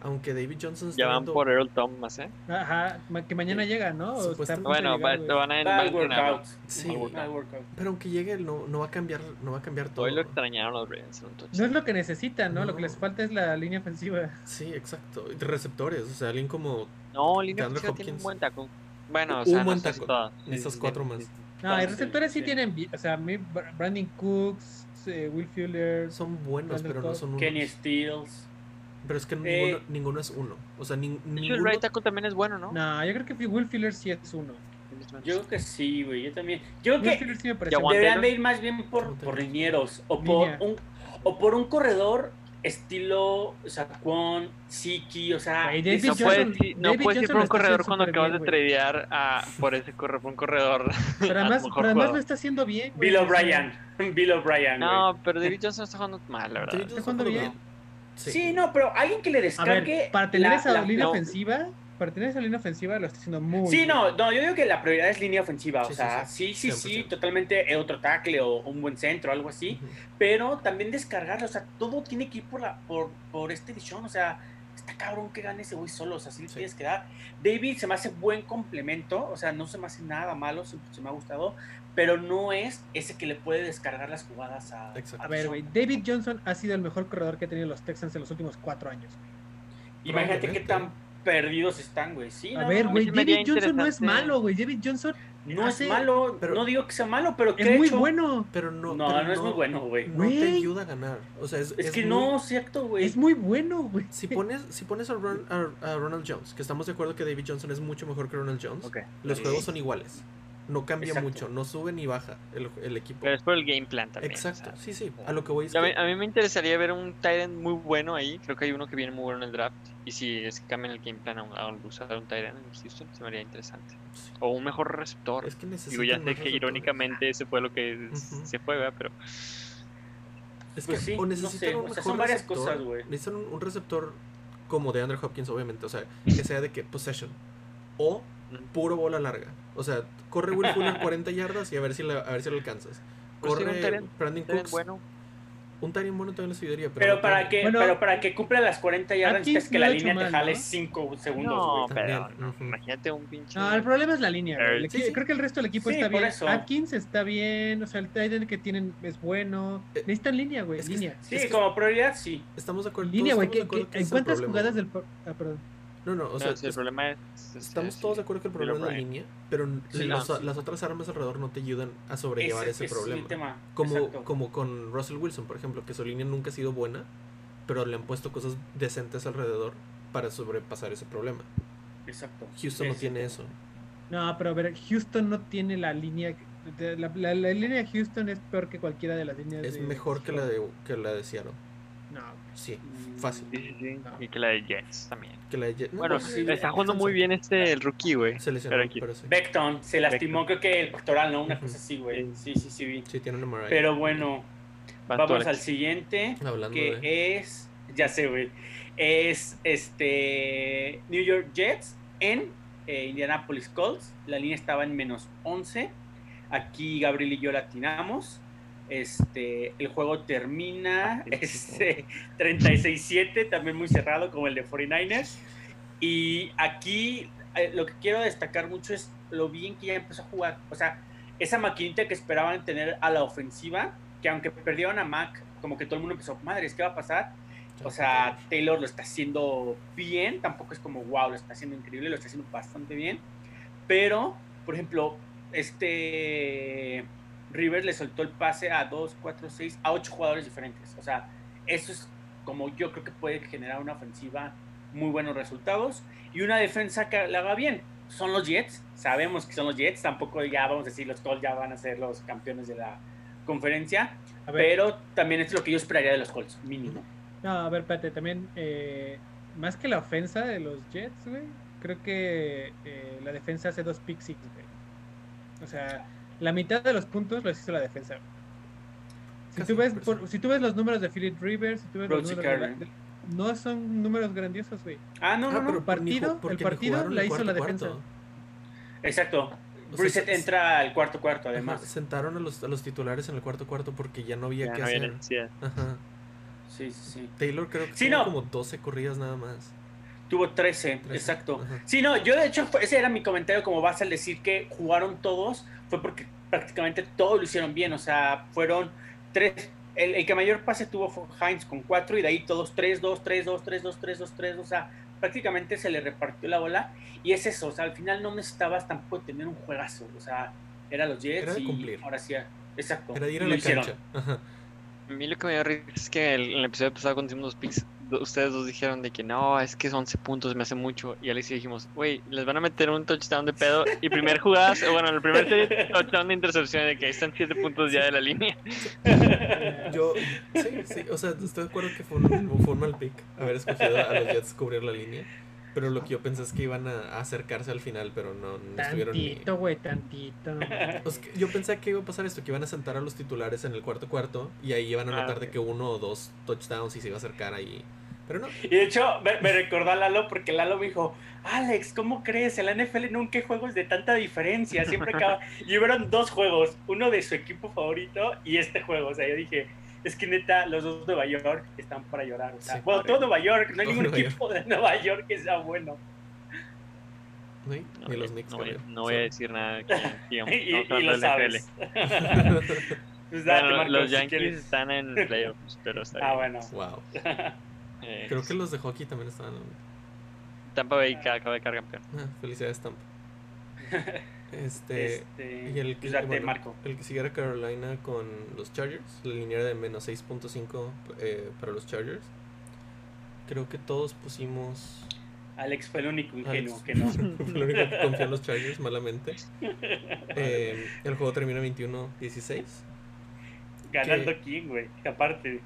Aunque David Johnson está Ya van dando- por Earl Thomas, ¿eh? Ajá, que mañana Sí. llega, ¿no? De Bueno, va, te van a entrenar. workout. Sí. Workout. Mal workout. Pero aunque llegue, no, no va a cambiar, no va a cambiar todo. Hoy lo extrañaron los Ravens. entonces. No es lo que necesitan, ¿no? Lo que No. les falta es la línea ofensiva. Sí, exacto. Y de receptores, o sea, alguien como No, línea ofensiva tiene un buen taco. Bueno, o Un sea, buen no sé si tackle. todas. Necesitas cuatro más. No, Sí, receptores sí, sí. tienen, o sea, a mí Br- Brandon Cooks, eh, Will Fuller, son buenos, Randall pero no Cobb. son unos. Kenny Stills. Pero es que Eh, ninguno, ninguno es uno. O sea, hecho, ninguno. el right tackle también es bueno, ¿no? No, yo creo que Will Fuller sí es uno. Yo creo que sí, güey. Yo también. Yo creo Will que sí deberían de ir más bien por, por linieros o por Línea. un o por un corredor estilo Saquon, Siki, o sea, Güey, David No puedes, Johnson- ir- no David puedes ir por un corredor cuando acabas bien, de tradear a, por ese corredor, por un corredor. Pero además, mejor pero además lo está haciendo bien. güey, Bill O'Brien. Bill O'Brien. No, pero David Johnson está jugando mal, la verdad. David Johnson Está jugando bien. Sí. no, pero alguien que le A descargue. ver, para tener la- esa la- línea no. ofensiva, para tener esa línea ofensiva lo está haciendo muy Sí, bien. no, no, yo digo que la prioridad es línea ofensiva. Sí, o sí, sea, sí. sí, sí, sí, 100%. totalmente eh, otro tackle o un buen centro, algo así. Ujú. Pero también descargarlo, o sea, todo tiene que ir por, la, por, por este edición. O sea, está cabrón que gane ese güey solo, o sea, sí le Sí. tienes que dar. David se me hace buen complemento, o sea, no se me hace nada malo, siempre se me ha gustado, pero no es ese que le puede descargar las jugadas a. A ver, güey, David Johnson ha sido el mejor corredor que ha tenido los Texans en los últimos cuatro años. Imagínate qué tan perdidos están, güey. Sí, A no, ver, güey, David Johnson no es malo, güey. David Johnson No hace- es malo, pero- no digo que sea malo, pero ¿qué es muy hecho? bueno. Pero no. No, pero no, es muy bueno, güey. No te ayuda a ganar. O sea, es, Es, que muy- no, cierto, güey. Es muy bueno, güey. Si pones, si pones a, Ron- a- a Ronald Jones, que estamos de acuerdo que David Johnson es mucho mejor que Ronald Jones, los Sí. juegos son iguales. No cambia Exacto. mucho, no sube ni baja el, el equipo. Pero es por el game plan también. Exacto, o sea. sí, sí. A lo que voy es A que a mí me interesaría ver un Tyrant muy bueno ahí. Creo que hay uno que viene muy bueno en el draft. Y si es que cambian el game plan a, un- a usar un Tyrant en Houston, se me haría interesante. sí, O un mejor receptor. es que Digo, ya sé que irónicamente ese fue lo que se fue, ¿verdad? Pero Es Pues que sí, o no necesitan sé, un o sea, son varias receptor, cosas, güey. Necesitan un, un receptor como de Andrew Hopkins, obviamente. O sea, que sea de que possession. O puro bola larga. O sea, corre Will Fuller 40 yardas y a ver si, la- a ver si lo alcanzas. Pues sí, un Corre Tyrant- Brandon Cooks. bueno. Un Tyrant bueno también les ayudaría. Pero, Pero no para que, Bueno, pero para que cumpla las 40 yardas necesitas que no la línea te jale ¿no? 5 segundos, No, güey. pero no, imagínate un pinche. No, el problema es la línea, güey. El Sí, equi- sí. Creo que el resto del equipo Sí, está bien. eso. Atkins está bien. O sea, el tight end que tienen es bueno. Eh, Necesitan línea, güey. que- línea. Sí, Es que- como prioridad, sí. Estamos de acuerdo. Línea, güey. que- que- ese ¿En es el cuántas problema, jugadas del... por- Ah, perdón. No, no, o sea, el es- problema es. es- estamos es- todos de acuerdo que el problema es la línea, pero Sí, los- no, sí. las otras armas alrededor no te ayudan a sobrellevar ese, es problema. el tema. Como, Exacto. como con Russell Wilson, por ejemplo, que su línea nunca ha sido buena, pero le han puesto cosas decentes alrededor para sobrepasar ese problema. Exacto. Houston no tiene eso. No, pero a ver, Houston no tiene la línea... de- La, la- la línea de Houston es peor que cualquiera de las líneas Es de- mejor que la de, que la de Seattle. No. Sí, fácil. Sí, sí, sí. No. Y que la de Jets también. Que la de Jet- no, Bueno, pues, sí, está jugando muy bien este, el rookie, güey. Se lesionó, pero aquí- pero sí. Beckton se lastimó, creo que el pectoral, ¿no? Una cosa así, güey. Sí, sí, sí, vi. Sí, tiene una. Pero bueno, vamos al siguiente, Hablando que de... es, ya sé, güey, es este New York Jets en eh, Indianapolis Colts. La línea estaba en menos 11. Aquí Gabriel y yo latinamos. Este, el juego termina este, 36-7, también muy cerrado como el de 49ers. Y aquí eh, lo que quiero destacar mucho es lo bien que ya empezó a jugar. O sea, esa maquinita que esperaban tener a la ofensiva, que aunque perdieron a Mac, como que todo el mundo empezó, madres, ¿qué va a pasar? O sea, Taylor lo está haciendo bien, tampoco es como wow, lo está haciendo increíble, lo está haciendo bastante bien. Pero, por ejemplo, este Rivers le soltó el pase a 2, 4, 6, a 8 jugadores diferentes. O sea, eso es como yo creo que puede generar una ofensiva muy buenos resultados y una defensa que la haga bien. Son los Jets, sabemos que son los Jets, tampoco ya vamos a decir los Colts ya van a ser los campeones de la conferencia, pero también es lo que yo esperaría de los Colts, mínimo. no, a ver, espérate, también, eh, más que la ofensa de los Jets, güey, creo que eh, la defensa hace dos pick six, güey. O sea, la mitad de los puntos los hizo la defensa. Si Casi tú, ves, por si tú ves los números de Philip Rivers, si tú ves los números de- no son números grandiosos, güey. Ah, no, no, Ah, no. pero partido- el partido la hizo cuarto la defensa. cuarto. Exacto. O Brissett se- entra al cuarto cuarto, Ajá, además. sentaron a los, a los titulares en el cuarto cuarto porque ya no había Ya que no hacer. Ajá. Sí, sí, sí. Taylor creo que Sí, tuvo no. como 12 corridas nada más. Tuvo 13, 13, exacto. ajá. Sí, no, yo de hecho, ese era mi comentario como base al decir que jugaron todos, fue porque prácticamente todos lo hicieron bien, o sea, fueron tres, el, el que mayor pase tuvo fue Heinz con 4 y de ahí todos 3, 2, 3, 2, 3, 2, 3, 2, 3, o sea, prácticamente se le repartió la bola y es eso, o sea, al final no necesitabas tampoco tener un juegazo, o sea, era los Jets Era y cumplir. ahora sí, exacto. Era de ir a lo la hicieron. cancha. Ajá. A mí lo que me dio risa es que el- en el episodio pasado cuando hicimos los picks, ustedes dos dijeron de que no, es que 11 puntos me hace mucho. Y Alex y dijimos, güey, les van a meter un touchdown de pedo. Y primer jugada, o bueno, el primer serie, touchdown de intercepción de que ahí están 7 puntos ya de la línea. Yo, sí, sí, o sea, estoy de acuerdo que fue un, fue un mal pick haber escogido a los Jets cubrir la línea. Pero lo que yo pensé es que iban a, acercarse al final, pero no, no estuvieron ni. Tantito, güey, tantito. Pues yo pensé que iba a pasar esto, que iban a sentar a los titulares en el cuarto cuarto y ahí iban a Ah, notar de ok. que uno o dos touchdowns y se iba a acercar ahí. Pero no, Y de hecho, me, me recordó a Lalo porque Lalo me dijo, Alex, ¿cómo crees? En la NFL nunca hay juegos de tanta diferencia, siempre acaba... Y hubieron dos juegos, uno de su equipo favorito y este juego. O sea, yo dije, es que neta, los dos de Nueva York están para llorar. O sea, Sí. bueno, todo Nueva York, no hay ningún Nueva equipo de Nueva York que sea bueno. ¿no? No, ni voy- los Knicks. no, voy, no voy a decir nada. Que, digamos, Y, y lo sabes. Pues date, Bueno, Marcos, los Yankees están en playoffs, pero está Ah, bien. bueno. Wow. Eh, Creo que los de hockey también estaban. Tampa Bay ca- acaba de quedar campeón. Ah, felicidades, Tampa. Este. Este, Y el que, pues date, bueno, Marco. el que siguiera Carolina con los Chargers, la línea era de menos 6.5 eh, para los Chargers. Creo que todos pusimos. Alex fue el único ingenuo Alex. que no. Fue el único que confió en los Chargers malamente. Eh, el juego termina 21-16. Ganando quién, güey. Aparte.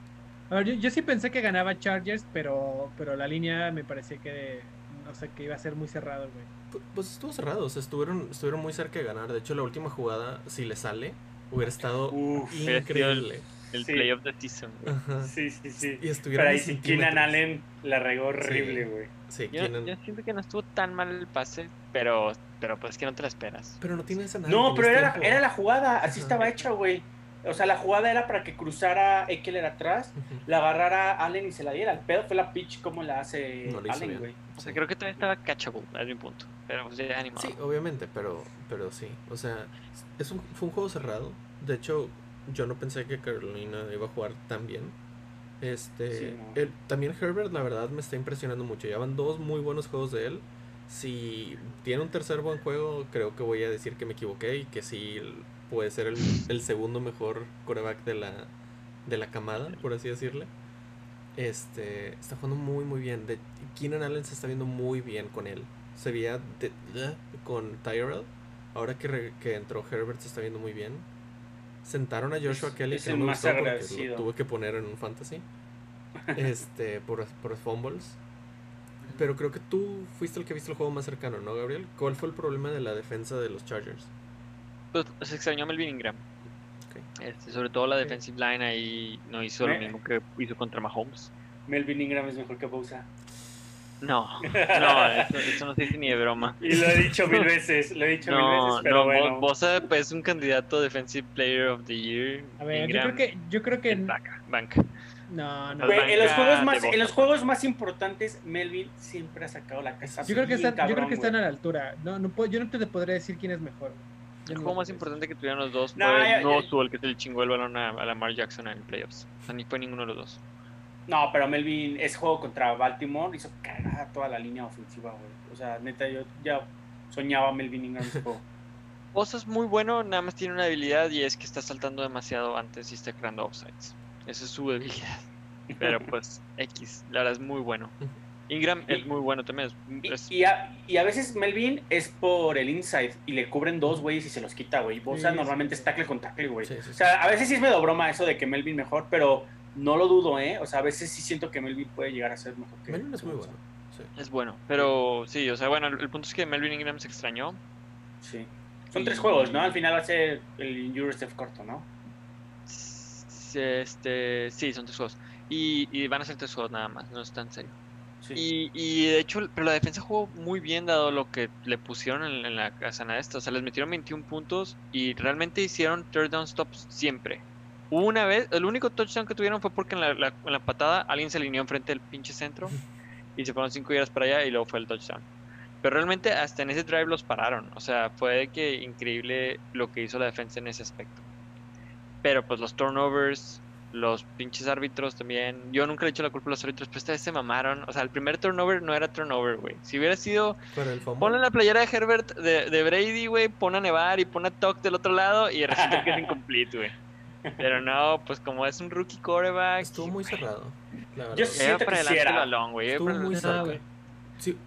A ver, yo, yo sí pensé que ganaba Chargers, pero, pero la línea me parecía que, no sé, que iba a ser muy cerrado, güey. Pu- Pues estuvo cerrado, o sea, estuvieron, estuvieron muy cerca de ganar. De hecho, la última jugada, si le sale, hubiera estado Uf, sido el- increíble. El Sí. playoff de season. güey. Ajá. Sí, sí, sí. Y estuvieron Pero ahí sí, Keenan. Allen la regó horrible, Sí. güey. Sí, Yo, Keenan- yo siento que no estuvo tan mal el pase, pero, pero pues que no te la esperas. Pero no tienes a nadie. No, pero era tiempo. era la jugada, así Ajá. estaba hecha, güey. O sea, la jugada era para que cruzara Eckler atrás, la agarrara Allen y se la diera. El pedo fue la pitch como la hace No Allen, güey. O sea, creo que todavía estaba catchable, a mi punto. Pero pues ya animado. Sí, obviamente, pero, pero sí. O sea, es un, fue un juego cerrado. De hecho, yo no pensé que Carolina iba a jugar tan bien. Este, Sí, no. el- también Herbert, la verdad, me está impresionando mucho. Ya van dos muy buenos juegos de él. Si tiene un tercer buen juego, creo que voy a decir que me equivoqué y que sí puede ser el, el segundo mejor coreback de la, de la camada, por así decirle. Este, está jugando muy, muy bien. De, Keenan Allen se está viendo muy bien con él. Se veía de- de- con Tyrell. Ahora que, re- que entró Herbert se está viendo muy bien. Sentaron a Joshua Es- Kelly, es que el no me gustó porque lo tuve que poner en un fantasy. Este, por, por fumbles. Pero creo que tú fuiste el que viste el juego más cercano, ¿no, Gabriel? ¿Cuál fue el problema de la defensa de los Chargers? Pues, se extrañó a Melvin Ingram. Este, sobre todo la defensive line ahí no hizo Me- lo mismo que hizo contra Mahomes. Melvin Ingram es mejor que Bosa. No, no, eso, eso no se dice ni de broma. Y lo he dicho mil veces, lo he dicho mil veces, pero no, bueno. Bo- Bosa pues, es un candidato a Defensive Player of the Year. A ver, Ingram, yo creo que, yo creo que, banca, banca. no, no. En los juegos más, en los juegos más importantes, Melvin siempre ha sacado la casa. Yo creo que están, yo creo que están a la altura. No, no puedo, yo no te podría decir quién es mejor. El no juego más importante que tuvieron los dos No, fue ya- el no ya- el que se le chingó el balón a, a Lamar Jackson en playoffs. O sea, ni fue ninguno de los dos. No, pero Melvin, ese juego contra Baltimore hizo cagada toda la línea ofensiva, güey. O sea, neta, yo ya soñaba Melvin Ingram ese juego. Bosa es muy bueno, nada más tiene una debilidad y es que está saltando demasiado antes y está creando offsides. Esa es su debilidad. Pero pues, X, la verdad es muy bueno. Ingram es muy bueno también. Y, Es, es- y a, y a veces Melvin es por el inside y le cubren dos güeyes y se los quita, güey. Bosa Sí, normalmente sí, es tackle con tackle, güey. Sí, sí, sí. O sea, a veces sí es medio broma eso de que Melvin mejor, pero no lo dudo, ¿eh? O sea, a veces sí siento que Melvin puede llegar a ser mejor que Melvin es muy Bosa. bueno. Sí. es bueno. Pero sí, o sea, bueno, el, el punto es que Melvin Ingram se extrañó. Sí. Son Y- tres juegos, ¿no? Al final va a ser el Injury Steph corto, ¿no? Este, sí, son tres juegos. Y, y van a ser tres juegos nada más, no es tan serio. Sí. Y, y de hecho, pero la defensa jugó muy bien dado lo que le pusieron en, en la casana esta. O sea, les metieron 21 puntos y realmente hicieron third down stops siempre. Una vez, el único touchdown que tuvieron fue porque en la, la- en la patada alguien se alineó enfrente del pinche centro y se fueron 5 yardas para allá y luego fue el touchdown. Pero realmente hasta en ese drive los pararon. O sea, fue que increíble lo que hizo la defensa en ese aspecto. Pero pues los turnovers, los pinches árbitros también. Yo nunca le he hecho la culpa a los árbitros, pero esta vez se mamaron. O sea, el primer turnover no era turnover, güey. Si hubiera sido. Ponle la playera de Herbert de, de Brady, güey. Pon a nevar y pon a Tuck del otro lado y resulta que es incomplete, güey. Pero no, pues como es un rookie quarterback. Estuvo muy cerrado. La. Yo siento para que el era. balón, güey. Estuvo muy güey. Sí,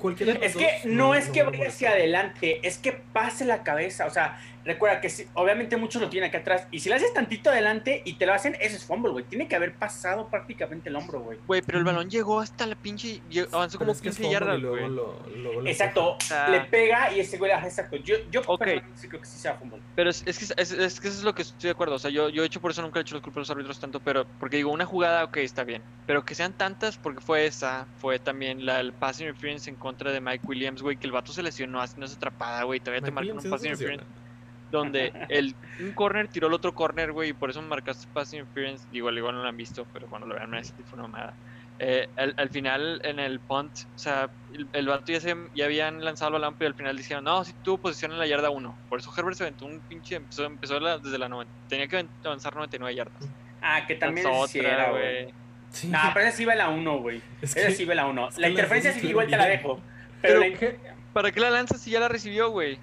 Es que dos, no es que vaya hacia adelante, es que pase la cabeza. O sea, recuerda que si- obviamente muchos lo tienen acá atrás. Y si le haces tantito adelante y te lo hacen, ese es fumble, güey. Tiene que haber pasado prácticamente el hombro, güey. Güey, pero el balón llegó hasta la pinche. lle- Avanzó como es que es 15 fumble yardas, y güey. lo- lo Exacto, sea- le pega y ese güey, exacto. Yo, yo Ok. personalmente sí creo que sí sea fumble. Pero es, es que, es, es que eso es lo que estoy de acuerdo. O sea, yo, yo he hecho por eso nunca he hecho los culpas a los árbitros tanto, pero porque digo, una jugada, ok, está bien. Pero que sean tantas, porque fue esa, fue también la, el pass interference en contra de Mike Williams, güey, que el vato se lesionó haciendo esa atrapada, güey. Todavía te Mike marcan un pass interference lesiona. Donde el, un corner tiró el otro corner, güey, y por eso marcaste pass interference. Igual, igual no lo han visto, pero cuando lo vean, me que fue una mamada. Eh, al, al final, en el punt, o sea, el, el vato ya, se, ya habían lanzado el balón, pero al final dijeron, no, si tuvo posición en la yarda 1. Por eso Herbert se aventó un pinche, empezó, empezó la- desde la 90, tenía que avanzar 99 yardas. Ah, que también Lanzó sí era, güey. Sí. No, pero esa sí va la 1, güey. Es Esa sí va la 1. es que La interferencia sí igual te la dejo. Pero, Pero- la- ¿Qué? ¿Para qué la lanza si ya la recibió, güey?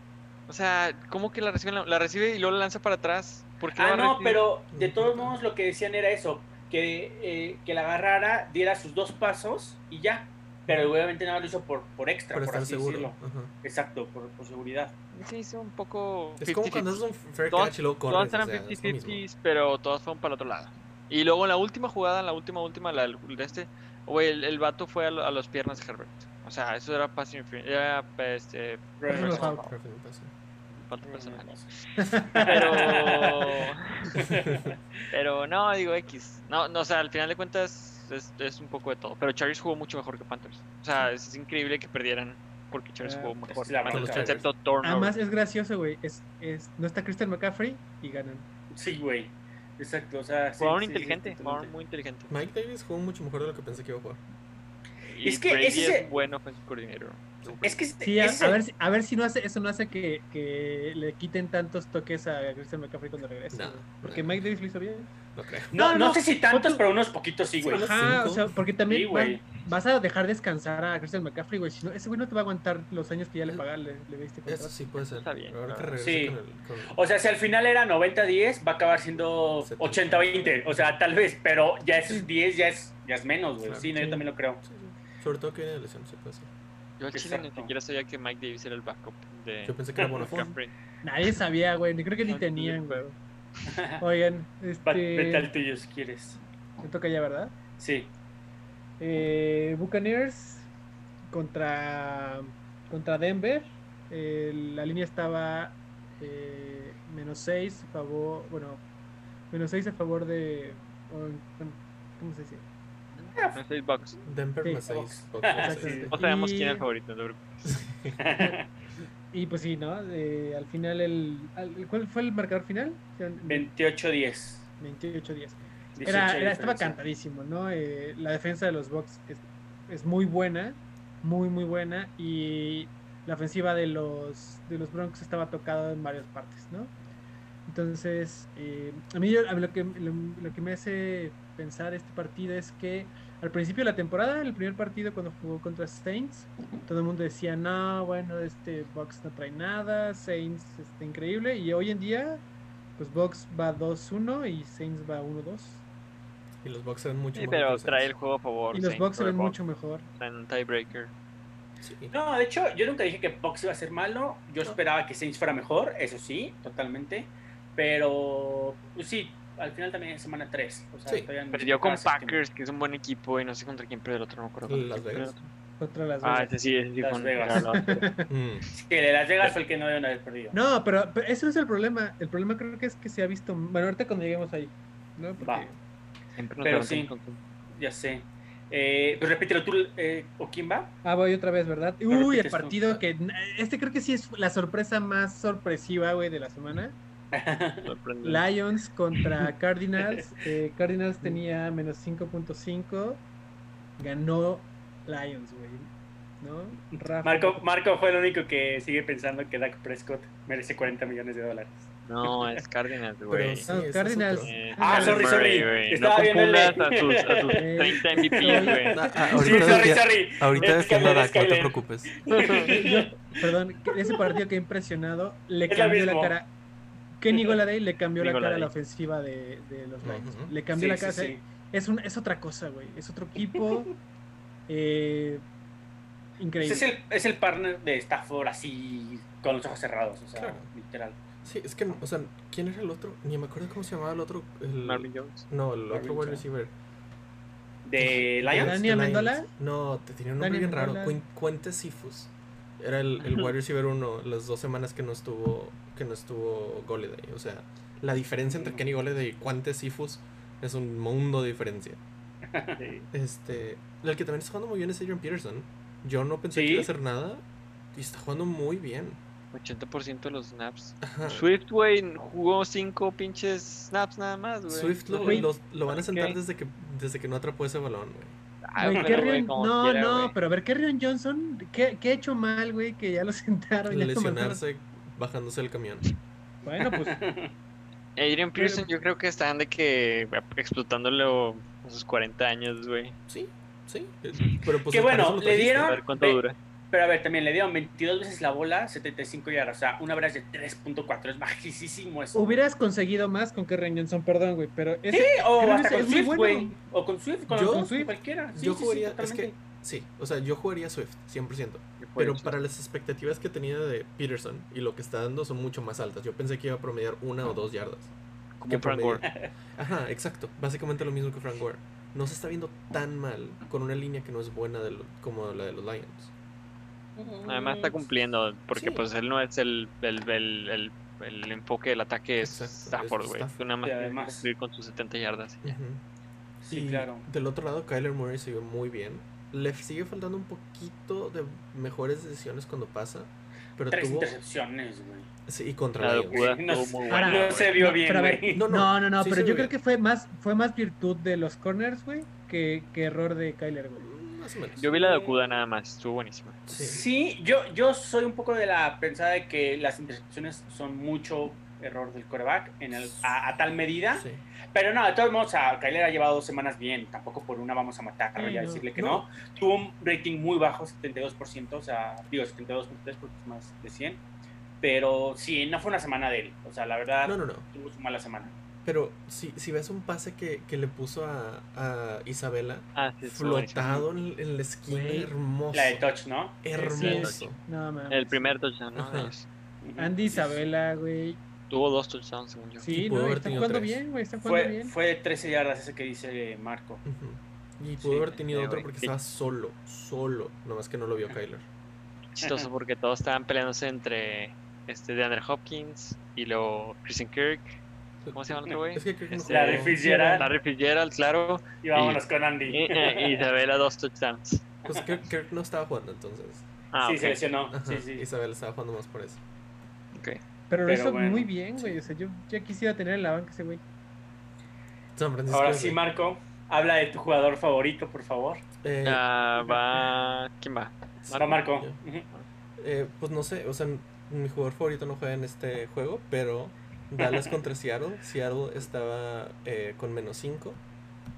O sea, ¿cómo que la recibe? La, la recibe y luego la lanza para atrás. ¿Por qué Ah, no, recibir? pero de todos modos lo que decían era eso, que, eh, que la agarrara, diera sus dos pasos y ya. Pero obviamente nada lo hizo por, por extra, Para por estar así seguro. decirlo. Ajá. Exacto, por, por seguridad. Se hizo un poco. Es como 50-50. cuando es un fair Todas- catch y luego Todas corres. o eran sea, es lo mismo. 50-50, pero todas fueron para el otro lado. Y luego en la última jugada, en la última, última, la de este, güey, el, el vato fue a, lo- a las piernas de Herbert. O sea, eso era interference, era este, Personal. Pero, pero no, digo X. No, no, o sea, al final de cuentas es, es un poco de todo. Pero Chargers jugó mucho mejor que Panthers. O sea, es, es increíble que perdieran porque Chargers Ah, jugó es mejor. excepto turnover. Además es gracioso, güey. Es, es, no está Christian McCaffrey y ganan. Sí, güey. Exacto, o sea, sí, Jugaron sí, sí, inteligente, jugaron muy inteligente. Mike Davis jugó mucho mejor de lo que pensé que iba a jugar. Y Es que Brady ese es buen offensive coordinator. Es que Sí, a, ese- a ver, si- a ver si no hace, eso no hace que, que le quiten tantos toques a Christian McCaffrey cuando regrese. No. Porque no. Mike Davis lo hizo bien. No creo. no, no, no, no, sé si tantos, pero unos poquitos sí, güey. Sí, Ajá, o sea, porque también Sí, vas a dejar descansar a Christian McCaffrey, güey. Si no, ese güey no te va a aguantar los años que ya le pagaste, le, le diste Eso sí puede ser. Está bien, Sí. con el. con- O sea, si al final era 90-10, va a acabar siendo 80-20. O sea, tal vez, pero ya esos 10 ya es, ya es menos, güey. Claro. Sí, no, yo Sí. también lo creo. sí, sí. Sobre todo que viene de lesión, sí puede ser. Yo al chile ni siquiera sabía que Mike Davis era el backup de Yo pensé que era. McCaffrey. Nadie sabía, güey. ni Creo que ni No, tenían, güey. Oigan, Va- Vete al este. tuyo si quieres. Me toca ya, ¿verdad? Sí. Eh, Buccaneers contra, contra Denver. Eh, la línea estaba eh, menos 6 a favor. Bueno, menos 6 a favor de. o- bueno, ¿Cómo se dice? No sé, Bucks. Denver Sí, más 6. Fox. Exactamente. No sabemos Y- quién es el favorito. no te preocupes. Y pues sí, ¿no? Eh, al final, el, al- ¿cuál fue el marcador final? 28-10. 28-10. 18 Era, era- estaba cantadísimo, ¿no? Eh, la defensa de los Bucks es, es muy buena, muy, muy buena. Y la ofensiva de los, de los Broncos estaba tocada en varias partes, ¿no? Entonces, eh, a mí yo- a mí lo, que, lo, lo que me hace pensar este partido es que al principio de la temporada, el primer partido cuando jugó contra Saints, todo el mundo decía, no, bueno, este Bucks no trae nada, Saints está increíble. Y hoy en día, pues Bucks va 2-1 y Saints va 1-2. Y los Bucks ven mucho Sí, mejor pero trae el juego a favor. Y los Saints Bucks se sobre ven Bucks. mucho mejor. En un tiebreaker. Sí. No, de hecho, yo nunca dije que Bucks iba a ser malo. Yo esperaba que Saints fuera mejor, eso sí, totalmente. Pero, pues sí, al final también es semana 3. O sea, Sí, Perdió con. Packers, que es un buen equipo, y no sé contra quién perdió el otro, no me acuerdo. contra Las Vegas. Contra las Ah, Vegas. ese sí, ese sí. Las con- Vegas. Mm. Sí, el de Las Vegas fue el que no deben haber perdido. No, pero, pero eso es el problema. El problema creo que es que se ha visto. Bueno, ahorita cuando lleguemos ahí. ¿no? Porque- Va. Pero sí. Ya sé. Eh, pues repítelo tú, eh, ¿o quién va? Ah, voy otra vez, ¿verdad? Uy, el tú. partido que. Este creo que sí es la sorpresa más sorpresiva, güey, de la semana. Lions contra Cardinals. Eh, Cardinals tenía menos 5.5. Ganó Lions, güey. ¿No? Rafa. Marco, Marco fue el único que sigue pensando que Dak Prescott merece 40 millones de dólares. No, es Cardinals, güey. sí, No, Cardinals. Eh, Ah, sorry, sorry. Estaba no confundas a tus, a tus Eh, 30 MVPs, güey. Ah, ah, Sí, ahorita sorry, sorry. ahorita Es defiendo a Skyler, Dak, no te preocupes. Yo- perdón, que ese partido que impresionado le cambió la cara. Kenny Goladay le cambió la cara a la ofensiva de, de los Lions. Le cambió Sí, la cara. sí. Es, un, es otra cosa, güey. Es otro equipo. eh, increíble. Es el, es el partner de Stafford así con los ojos cerrados, o sea, Claro. literal. Sí, es que, o sea, ¿quién era el otro? Ni me acuerdo cómo se llamaba el otro. El, Marvin Jones. No, el otro wide receiver. ¿De Lions? Dani de Amendola? No, te tenía un nombre bien raro. Amendola. Cuen- Cuente Sifus. Era el, el wide receiver uno las dos semanas que no estuvo que no estuvo Golladay. O sea, la diferencia entre Kenny Golladay y Cuente Sifus es un mundo de diferencia. Sí. Este, el que también está jugando muy bien es Adrian Peterson. Yo no pensé que iba a hacer nada y está jugando muy bien. 80% de los snaps. Ajá. Swift, güey, jugó 5 pinches snaps nada más, güey. Swift lo, Güey. lo- lo van a sentar desde que desde que no atrapó ese balón, güey. Como no, quiera, no, pero a ver, Kerryon Johnson, ¿qué, qué ha hecho mal, güey? Que ya lo sentaron. ya? Lesionarse bajándose del camión. Bueno, pues Adrian Pearson, yo creo que están de que explotándolo a sus 40 años, güey. Sí, sí. eh, Pero pues Que bueno, le dieron- A ver cuánto ve- dura. Pero a ver, también le dieron 22 veces la bola, 75 yardas, o sea, una average de 3.4, es bajísimo eso. hubieras conseguido más con Kerryon Johnson, perdón, güey. Pero ese, Sí, o hasta es- con Swift, bueno. güey. O con Swift, con, Yo- con Swift, cualquiera. Sí, yo sí, sí, jugaría, es que sí, o sea, yo jugaría Swift 100%, Yo pero para las expectativas que tenía de Peterson y lo que está dando son mucho más altas. Yo pensé que iba a promediar una o dos yardas. Como que Frank promedio- Gore. Ajá, exacto. Básicamente lo mismo que Frank Gore. No se está viendo tan mal con una línea que no es buena de lo- como la de los Lions. Además está cumpliendo, porque Sí. pues él no es el, el, el, el, el enfoque del ataque es Stafford, es güey. Nada más además- cumplir con sus 70 yardas. y ya. Ujú. Sí, y claro. del otro lado, Kyler Murray se ve muy bien. Le sigue faltando un poquito de mejores decisiones cuando pasa. Pero Tres tuvo. intercepciones, güey. Sí, y contra La Lions. locura No, Ahora, no se vio No, bien, güey. No, no, No, no, no, sí pero yo creo que fue más, fue más virtud de los corners, güey, que, que error de Kyler, güey. Más o menos. Yo vi la de Okuda nada más, estuvo buenísima. Sí. Sí, yo, yo soy un poco de la pensada de que las intercepciones son mucho error del coreback en el, a, a tal medida. Sí. Pero no, de todos modos, a Kyler ha llevado dos semanas bien. Tampoco por una vamos a matarlo Sí, y a no. decirle que No. no. Tuvo un rating muy bajo, 72%, o sea, digo 72.3 porque es más de 100. Pero sí, no fue una semana de él. O sea, la verdad, No, no, no. tuvo su mala semana. Pero si, si ves un pase que, que le puso a, a Isabela, Ah, sí, flotado en, en la esquina, Güey. hermoso. La de touch, ¿no? Hermoso. No. El primer touchdown, ¿no? Andy Isabela, güey. Tuvo dos touchdowns, según yo. Sí, pudo no, haber está tenido jugando tres. bien, güey, está jugando Fue, bien. fue de 13 yardas ese que dice Marco. Y pudo Sí, haber tenido otro porque Sí. estaba solo, solo. Nomás que no lo vio Kyler. Chistoso porque todos estaban peleándose entre este de Andrew Hopkins y luego Christian Kirk. ¿Cómo se llama el otro güey? Es que no Este. Larry Fitzgerald. Larry Fitzgerald, claro. Y vámonos con Andy. y Isabela dos touchdowns. Pues Kirk, Kirk no estaba jugando entonces. Ah, sí, se lesionó. Ajá, Sí, sí. Isabel estaba jugando más por eso. Pero lo hizo bueno. muy bien, güey. O sea, yo ya quisiera tener en la banca ese güey. Ahora sí, Marco, habla de tu jugador favorito, por favor. eh, Ah, va. ¿Quién va? Marco. Ujú. Eh, pues no sé, o sea, mi jugador favorito no juega en este juego, pero Dallas contra Seattle. Seattle estaba eh, con menos 5.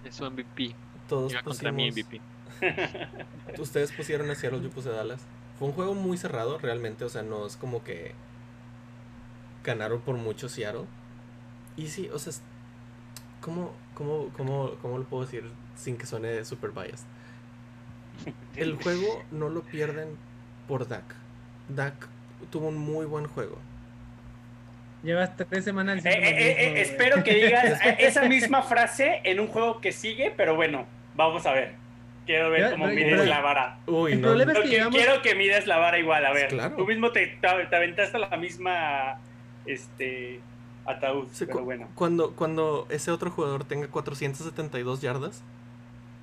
Es su MVP. Todos Iba contra mi pusimos- MVP. Ustedes pusieron a Seattle, yo puse a Dallas. Fue un juego muy cerrado, realmente, o sea, no es como que ganaron por mucho Seattle. Y sí, o sea, ¿cómo, cómo, cómo, cómo lo puedo decir sin que suene super biased? El juego no lo pierden por Dak. Dak tuvo un muy buen juego. Llevas tres semanas Eh, eh, eh, mismo, eh, espero que digas esa misma frase en un juego que sigue, pero bueno, vamos a ver. Quiero ver Ya, cómo mides pero- la vara. Uy, El no. problema es que quiero que mides la vara igual, a ver. Claro. Tú mismo te, te, te aventaste la misma este ataúd, Sí, pero cu- bueno. Cuando, cuando ese otro jugador tenga 472 yardas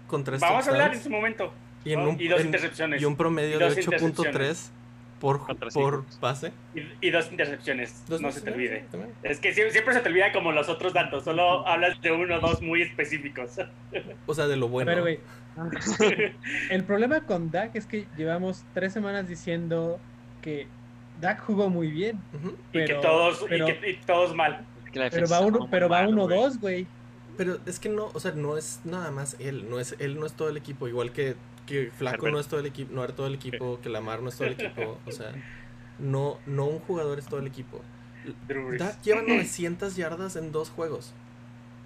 con tres Vamos a hablar en su momento. y, en ¿no? un, y dos en- intercepciones. y un promedio Y de dos 8.3, intercepciones. por, Contra por pase. Y, y dos intercepciones, Dos no se te olvide. también. Es que sie- siempre se te olvida como los otros datos, solo hablas de uno o dos muy específicos. O sea, de lo bueno. Pero, güey, el problema con Dak es que llevamos tres semanas diciendo que Dak jugó muy bien. Ujú. y, que Pero- todos, pero- y, que, y todos mal. Pero va uno, pero va mal, uno güey. dos, güey. Pero es que no, o sea, no es nada más él, no es él no es todo el equipo, igual que, que Flaco Herbert. no es todo el equipo, no era todo el equipo, que Lamar no es todo el equipo, o sea, no no un jugador es todo el equipo. Dak lleva 900 yardas en dos juegos.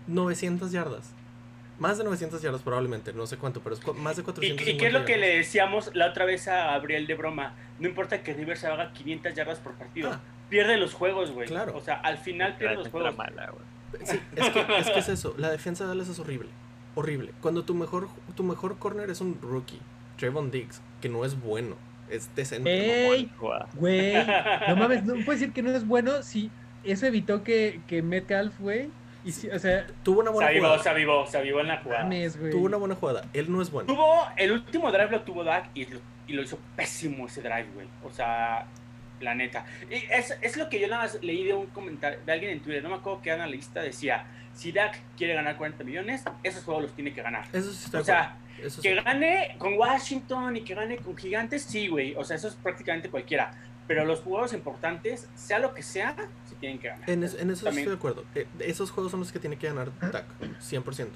900 yardas. Más de 900 yardas probablemente, no sé cuánto, pero es más de ¿Y, 450 y qué es lo que le decíamos la otra vez a Gabriel de broma? No importa que Rivers haga 500 yardas por partido. Ah. Pierde los juegos, güey. Claro. O sea, al final pierde los juegos. mala. Sí, es que, es que es eso. La defensa de Dallas es horrible. Horrible. Cuando tu mejor, tu mejor corner es un rookie, Trevon Diggs, que no es bueno, es decente. ¡Ey! Güey, no mames, no puedes decir que no es bueno si eso evitó que, que Metcalf, güey. Y si, o sea, Tuvo una Se buena avivó, jugada. se avivó, se avivó en la jugada. mames, güey. Tuvo una buena jugada. Él no es bueno. Tuvo, el último drive lo tuvo Dak y lo, y lo hizo pésimo ese drive, güey. O sea, la neta. Y es, es lo que yo nada más leí de un comentario de alguien en Twitter, no me acuerdo qué analista decía, si Dak quiere ganar 40 millones, esos juegos los tiene que ganar. Eso sí está O sea. Eso sí. que gane con Washington y que gane con Gigantes, sí, güey. O sea, eso es prácticamente cualquiera. Pero los juegos importantes, sea lo que sea, sí tienen que ganar. En, es- en eso También. estoy de acuerdo. Eh, esos juegos son los que tiene que ganar Dak, 100%.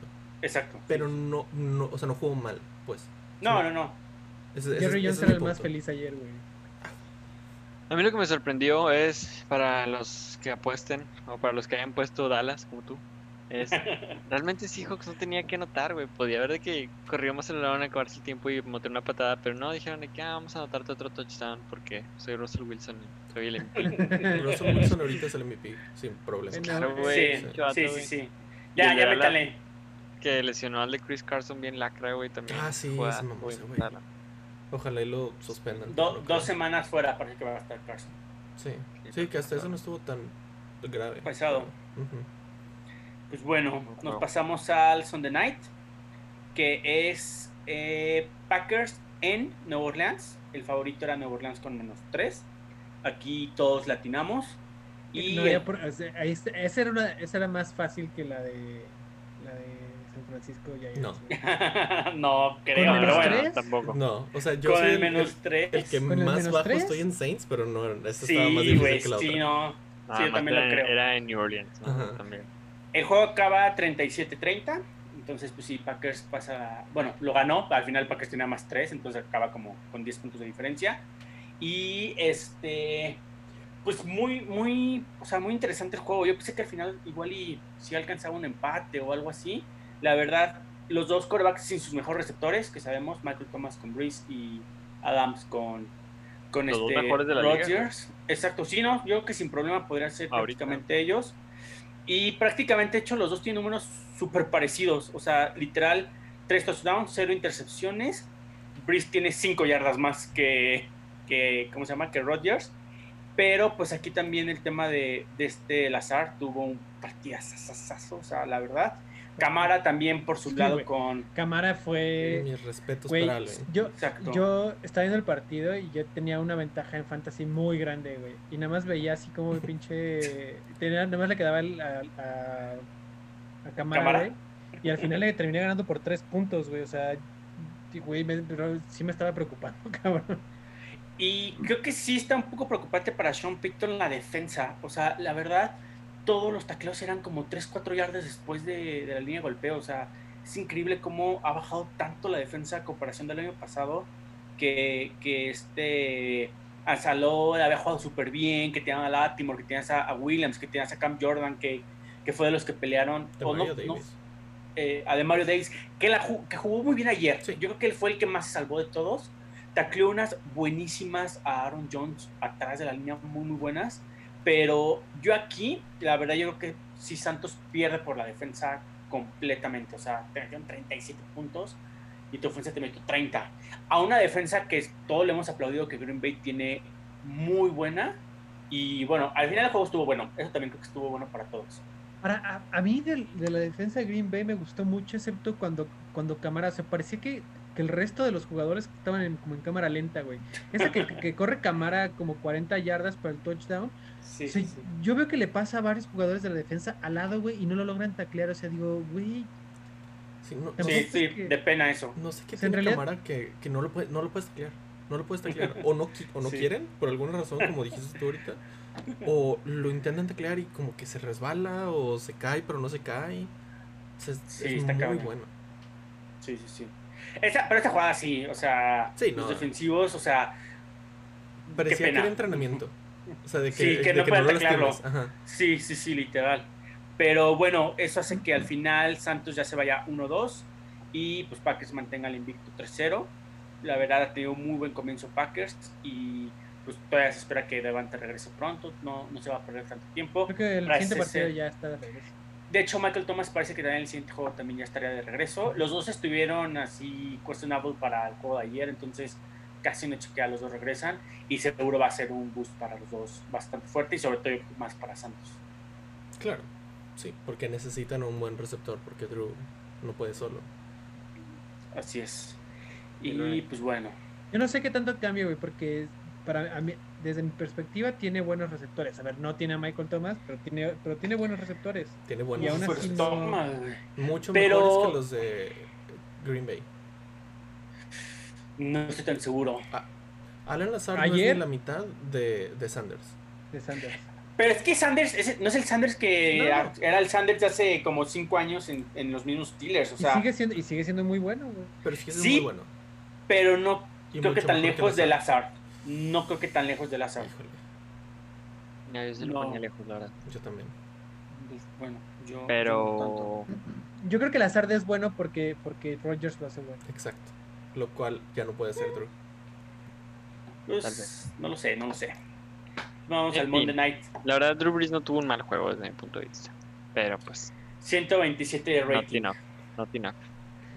Exacto. Pero no, no, o sea, no jugó mal, pues. No, no, no. Ese- ese- Jerry ese Jones es era el más feliz ayer, güey. A mí lo que me sorprendió es, para los que apuesten, o para los que hayan puesto Dallas, como tú, es, realmente Seahawks no tenía que anotar, güey. Podía haber de que corrió más el balón, acabarse el tiempo y meter una patada, pero no, dijeron de que ah, vamos a anotarte otro touchdown porque soy Russell Wilson y soy el MVP. Russell Wilson ahorita es el MVP, sin problema. Claro, güey. Sí, sí, sí, Ya, ya métale. Que lesionó al de Chris Carson bien lacra, güey, también. Ah, sí, güey. Ojalá y lo suspendan. Do- dos semanas fuera parece que va a estar Carson. Sí, sí, que hasta eso no estuvo tan grave. Pesado. Ujú. Pues bueno, Buen nos pasamos al Sunday Night, que es eh, Packers en Nueva Orleans. El favorito era Nueva Orleans con menos 3. Aquí todos latinamos. Y No el- por- o sea, esa, era una, esa era más fácil que la de la de San Francisco. No. no creo, ¿Con pero menos bueno. tres? tampoco. No, o sea, yo Con soy el menos el- 3. el que ¿Con el más bajo tres? estoy en Saints, pero no, esta estaba más Sí, difícil que la sí, otra. no. Nada Sí, yo también lo creo. era en New Orleans, ¿no? Ajá. También. El juego acaba 37-30. Entonces, pues sí, Packers pasa. Bueno, lo ganó. Al final, Packers tenía más 3. Entonces acaba como con 10 puntos de diferencia. Y este. Pues muy, muy. O sea, muy interesante el juego. Yo pensé que al final, igual y si alcanzaba un empate o algo así. La verdad, los dos corebacks sin sus mejores receptores, que sabemos, Michael Thomas con Breeze y Adams con. Con Los dos este mejores de la liga, Rodgers. Exacto, sí, no, yo creo que sin problema podrían ser Ahorita. prácticamente ellos. Y prácticamente, hecho, los dos tienen números súper parecidos. O sea, literal, tres touchdowns, cero intercepciones. Breeze tiene cinco yardas más que, que ¿cómo se llama? Que Rodgers. Pero pues aquí también el tema de, de este Lazar tuvo un partidazo, o sea, la verdad. Camara también por su Sí, lado con... Cámara fue. Mis respetos Güey, para yo, Exacto. yo estaba viendo el partido y yo tenía una ventaja en fantasy muy grande, güey. Y nada más veía así como el pinche. Tenía, nada más le quedaba el- a, a, a Cámara, Cámara. güey. Y al final le terminé ganando por tres puntos, güey. O sea, güey, me- sí me estaba preocupando, cabrón. Y creo que sí está un poco preocupante para Sean Picton la defensa. O sea, la verdad, todos los tacleos eran como 3, 4 yardas después de, de la línea de golpeo. O sea, es increíble cómo ha bajado tanto la defensa a comparación del año pasado. Que, que este a Saló había jugado súper bien, que tenían a Latimore, que tenías a, a Williams, que tenías a Cam Jordan, que, que fue de los que pelearon. De no- Mario no, Davis. eh, a Demario Davis, que, la que jugó muy bien ayer. Sí. Yo creo que él fue el que más se salvó de todos. Tacleó unas buenísimas a Aaron Jones atrás de la línea, muy, muy buenas. Pero yo aquí, la verdad, yo creo que si Santos pierde por la defensa completamente. O sea, te metieron 37 puntos y tu ofensa te metió 30. A una defensa que todos le hemos aplaudido que Green Bay tiene muy buena. Y bueno, al final el juego estuvo bueno. Eso también creo que estuvo bueno para todos. Ahora, a, a mí de, la defensa de Green Bay me gustó mucho, excepto cuando, cuando Cámara se parecía que que el resto de los jugadores estaban en, como en cámara lenta, güey. Esa que, corre cámara como 40 yardas para el touchdown. Sí, O sea, sí, sí. Yo veo que le pasa a varios jugadores de la defensa al lado, güey, y no lo logran taclear. O sea, digo, güey, Sí, no, Sí, es sí, que- de pena eso. no sé qué O sea, en tiene realidad- cámara que, que no, lo puede, no lo puedes taclear. No lo puedes taclear. O no, o no Sí. quieren, por alguna razón, como dijiste tú ahorita. O lo intentan taclear y como que se resbala o se cae, pero no se cae. O sea, es, Sí, es está muy cabrón. bueno. Sí, sí, sí. Esa, pero esta jugada sí, o sea, Sí, los defensivos, o sea, Parecía que pena. era entrenamiento. O sea, de que, Sí, que de no taclearlo. lastimes. Ajá. sí, sí, sí, literal. Pero bueno, eso hace que al final Santos ya se vaya 1-2 y pues Packers mantenga el invicto 3-0. La verdad ha tenido un muy buen comienzo Packers y pues todavía se espera que Devante regrese pronto, no, no se va a perder tanto tiempo. creo que el Parece siguiente partido ya está de regreso. De hecho, Michael Thomas parece que también el siguiente juego también ya estaría de regreso. Los dos estuvieron así questionable para el juego de ayer, entonces casi un hecho que a los dos regresan y seguro va a ser un boost para los dos bastante fuerte y sobre todo más para Santos. Claro. Sí, porque necesitan un buen receptor, porque Drew no puede solo. Así es. Y pues bueno, Yo no sé qué tanto cambia, güey, porque para a mí, desde mi perspectiva tiene buenos receptores. A ver, no tiene a Michael Thomas, pero tiene, pero tiene buenos receptores. Tiene Y buenos aún así pues no- mucho Pero- mejores que los de Green Bay. No estoy tan seguro. Alan Lazar no es Ayer- ni la mitad de, de Sanders. de Sanders. Pero es que Sanders, no es el Sanders que No. era, era el Sanders de hace como cinco años en, en los mismos Steelers, o Y sea, sigue siendo, y sigue siendo muy bueno, güey. Pero sí es Sí. muy bueno. pero no Y creo que tan lejos de Lazar. Lazar. No creo que tan lejos de Lazar. Híjole, No, yo se lo No. ponía lejos, la verdad. yo también. Bueno, yo. yo no Pero. Yo creo que Lazard es bueno porque, porque Rogers lo hace bueno. Exacto. Lo cual ya no puede ser Drew. Pues, Tal vez. No lo sé, no lo sé. Vamos En al fin. Monday Night. La verdad, Drew Brees no tuvo un mal juego desde mi punto de vista. Pero pues, 127 de not rating. enough. Not enough.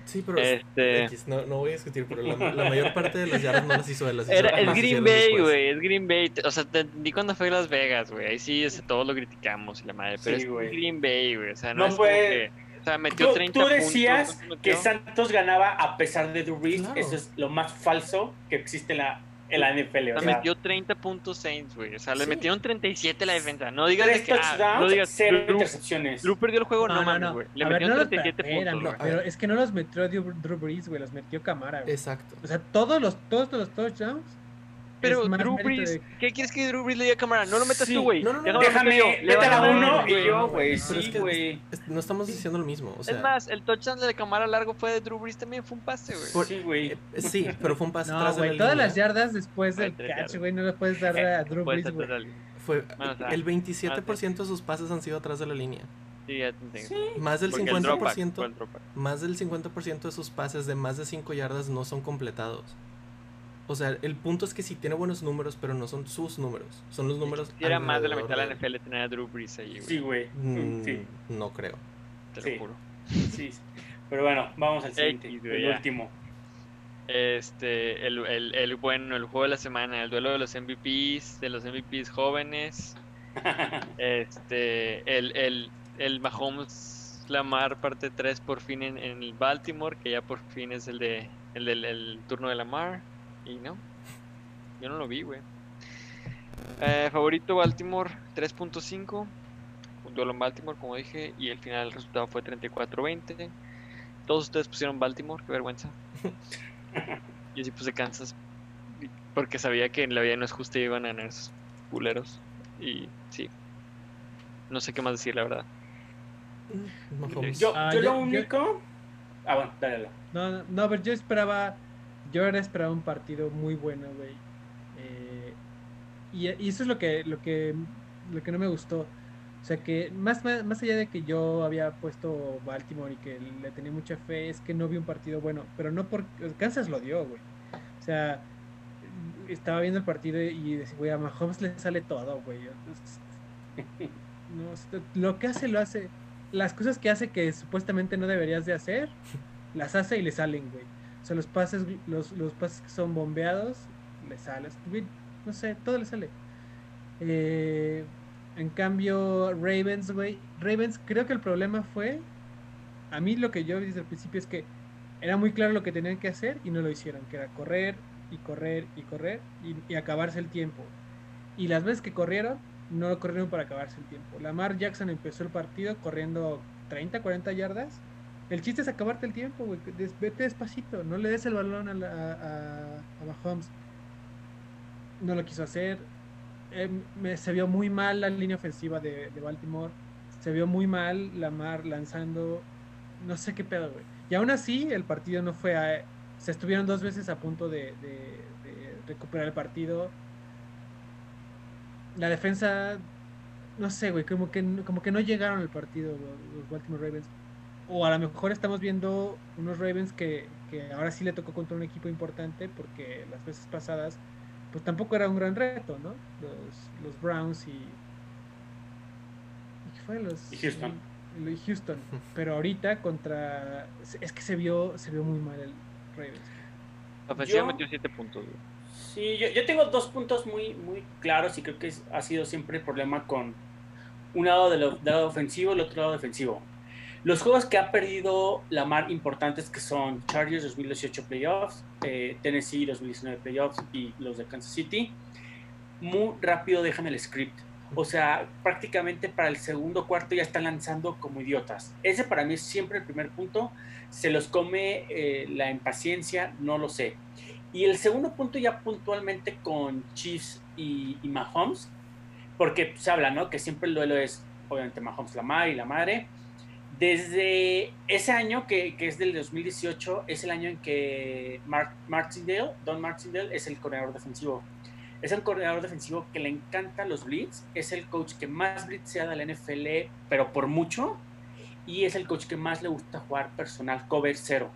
Sí, pero es- Este- X, no, no voy a discutir, pero la, la mayor parte de las yardas no las hizo él. Las hizo- Era, es Green Bay, güey. Es Green Bay. O sea, te entendí cuando fue a Las Vegas, güey. Ahí sí, ese, todos lo criticamos y la madre. Pero Sí, es güey. Green Bay, güey. O sea, no, No es como puede- que- sea, metió Tú, 30 tú decías puntos. ¿cuántos que? Santos ganaba a pesar de Drew Brees. Claro. Eso es lo más falso que existe en la, en la NFL. O O sea, metió 30 puntos Saints, güey. O sea, le Sí. metieron 37 a la defensa. No digas que. Ah, touchdowns, no digas. cero Drew, intercepciones. Drew perdió el juego, no, mames, güey. Le A ver, metieron no los 37 esperan, puntos, no, güey. pero es que no los metió Drew, Drew Brees, güey, los metió Camara, güey. Exacto. O sea, todos los, todos los touchdowns. Pero Drew Brees, de- ¿qué quieres que Drew Brees le diga a cámara? No lo metas Sí. tú, güey. No, no, no, Déjame Déjame. Le a uno y yo, güey. Es Sí, que güey. es- no estamos diciendo lo mismo. O sea, Es más, el touchdown de cámara largo fue de Drew Brees también, fue un pase, güey. Por- Sí, güey. eh, sí, pero fue un pase No, atrás de la todas línea. las yardas después del catch, güey, no le puedes dar a Drew Brees, güey. Fue, Bueno, o sea, el 27% de sus pases han sido atrás de la línea. Sí, ya te entiendo. Sí. Más del Porque el dropback, fue 50%, el más del 50% de sus pases de más de 5 yardas no son completados. O sea, el punto es que sí tiene buenos números, pero no son sus números. Son los números. Si era más de la mitad de la NFL tener a Drew Brees ahí, güey. Sí, güey. Mm, Sí, No creo. Te sí. lo juro. sí. Pero bueno, vamos al siguiente. X, güey, el ya. último. Este, el, el, el bueno, el juego de la semana, el duelo de los MVPs, de los MVPs jóvenes. Este, el, el, el Mahomes Lamar parte 3 por fin en, en el Baltimore, que ya por fin es el de el del el turno de Lamar. Y no, yo no lo vi, güey. Eh, favorito Baltimore 3.5. Un duelo en Baltimore, como dije, y el final el resultado fue 34-20. Todos ustedes pusieron Baltimore, qué vergüenza. Yo sí puse Kansas porque sabía que en la vida no es justa y iban a ganar esos culeros. Y sí. No sé qué más decir, la verdad. Yo, Ah, yo yo- lo único. Ah, bueno, dale, dale. No, no, no, pero yo esperaba. Yo ahora esperaba un partido muy bueno, güey. Eh, y, eso es lo que, lo que lo que no me gustó. O sea que más, más, más allá de que yo había puesto Baltimore y que le tenía mucha fe, es que no vi un partido bueno. Pero no porque. Kansas lo dio, güey. O sea, estaba viendo el partido y decía, güey, a Mahomes le sale todo, güey. Es- no, es- lo que hace, lo hace. Las cosas que hace que supuestamente no deberías de hacer, las hace y le salen, güey. Sea, los pases, los, los pases que son bombeados, le. Güey, No sé, todo le sale. Eh, en cambio, Ravens, güey. Ravens, creo que el problema fue. A mí lo que yo vi desde el principio es que era muy claro lo que tenían que hacer y no lo hicieron, que era correr y correr y correr y, y acabarse el tiempo. Y las veces que corrieron, no corrieron para acabarse el tiempo. Lamar Jackson empezó el partido corriendo 30, 40 yardas. El chiste es acabarte el tiempo, güey. Vete despacito, no le des el balón a, Mahomes. No lo quiso hacer. Me- se vio muy mal la línea ofensiva de, Baltimore. Se vio muy mal Lamar lanzando. No sé qué pedo, güey. Y aún así, el partido no fue a. Se estuvieron dos veces a punto de, de- recuperar el partido. La defensa. No sé, güey. Como que, como que no llegaron al partido los Baltimore Ravens. O a lo mejor estamos viendo unos Ravens que, que ahora sí le tocó contra un equipo importante porque las veces pasadas pues tampoco era un gran reto, ¿no? Los, los Browns y... ¿y qué fue? Los, Y Houston. y- y Houston. Pero ahorita contra... Es que se vio, se vio muy mal el Ravens. Ofensiva metió 7 puntos, güey. Sí, yo, yo tengo dos puntos muy, muy claros y creo que es- ha sido siempre el problema con un lado del del lado ofensivo y el otro lado defensivo. Los juegos que ha perdido Lamar importantes que son Chargers 2018 playoffs, eh, Tennessee 2019 playoffs y los de Kansas City, muy rápido dejan el script. O sea, prácticamente para el segundo cuarto ya están lanzando como idiotas. Ese para mí es siempre el primer punto. Se los come eh, la impaciencia, no lo sé. Y el segundo punto ya puntualmente con Chiefs y, y Mahomes, porque se habla, ¿no? Que siempre el duelo es, obviamente, Mahomes la madre y la madre. Desde ese año, que, que es del 2018, es el año en que Mark Martindale, Don Martindale, es el coordinador defensivo. Es el coordinador defensivo que le encanta los blitz, es el coach que más blitzea de la NFL, pero por mucho, y es el coach que más le gusta jugar personal cover cero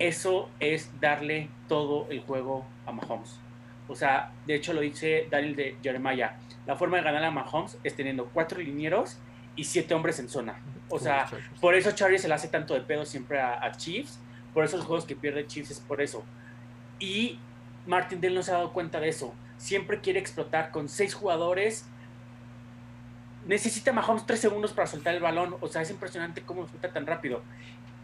eso es darle todo el juego a Mahomes. O sea, de hecho lo dice Daniel de Jeremiah. La forma de ganar a Mahomes es teniendo cuatro linieros y siete hombres en zona. O sea, por eso Chargers se le hace tanto de pedo siempre a, a Chiefs. Por eso los juegos que pierde Chiefs es por eso. Y Martindale no se ha dado cuenta de eso. Siempre quiere explotar con seis jugadores. Necesita Mahomes tres segundos para soltar el balón. O sea, es impresionante cómo suelta tan rápido.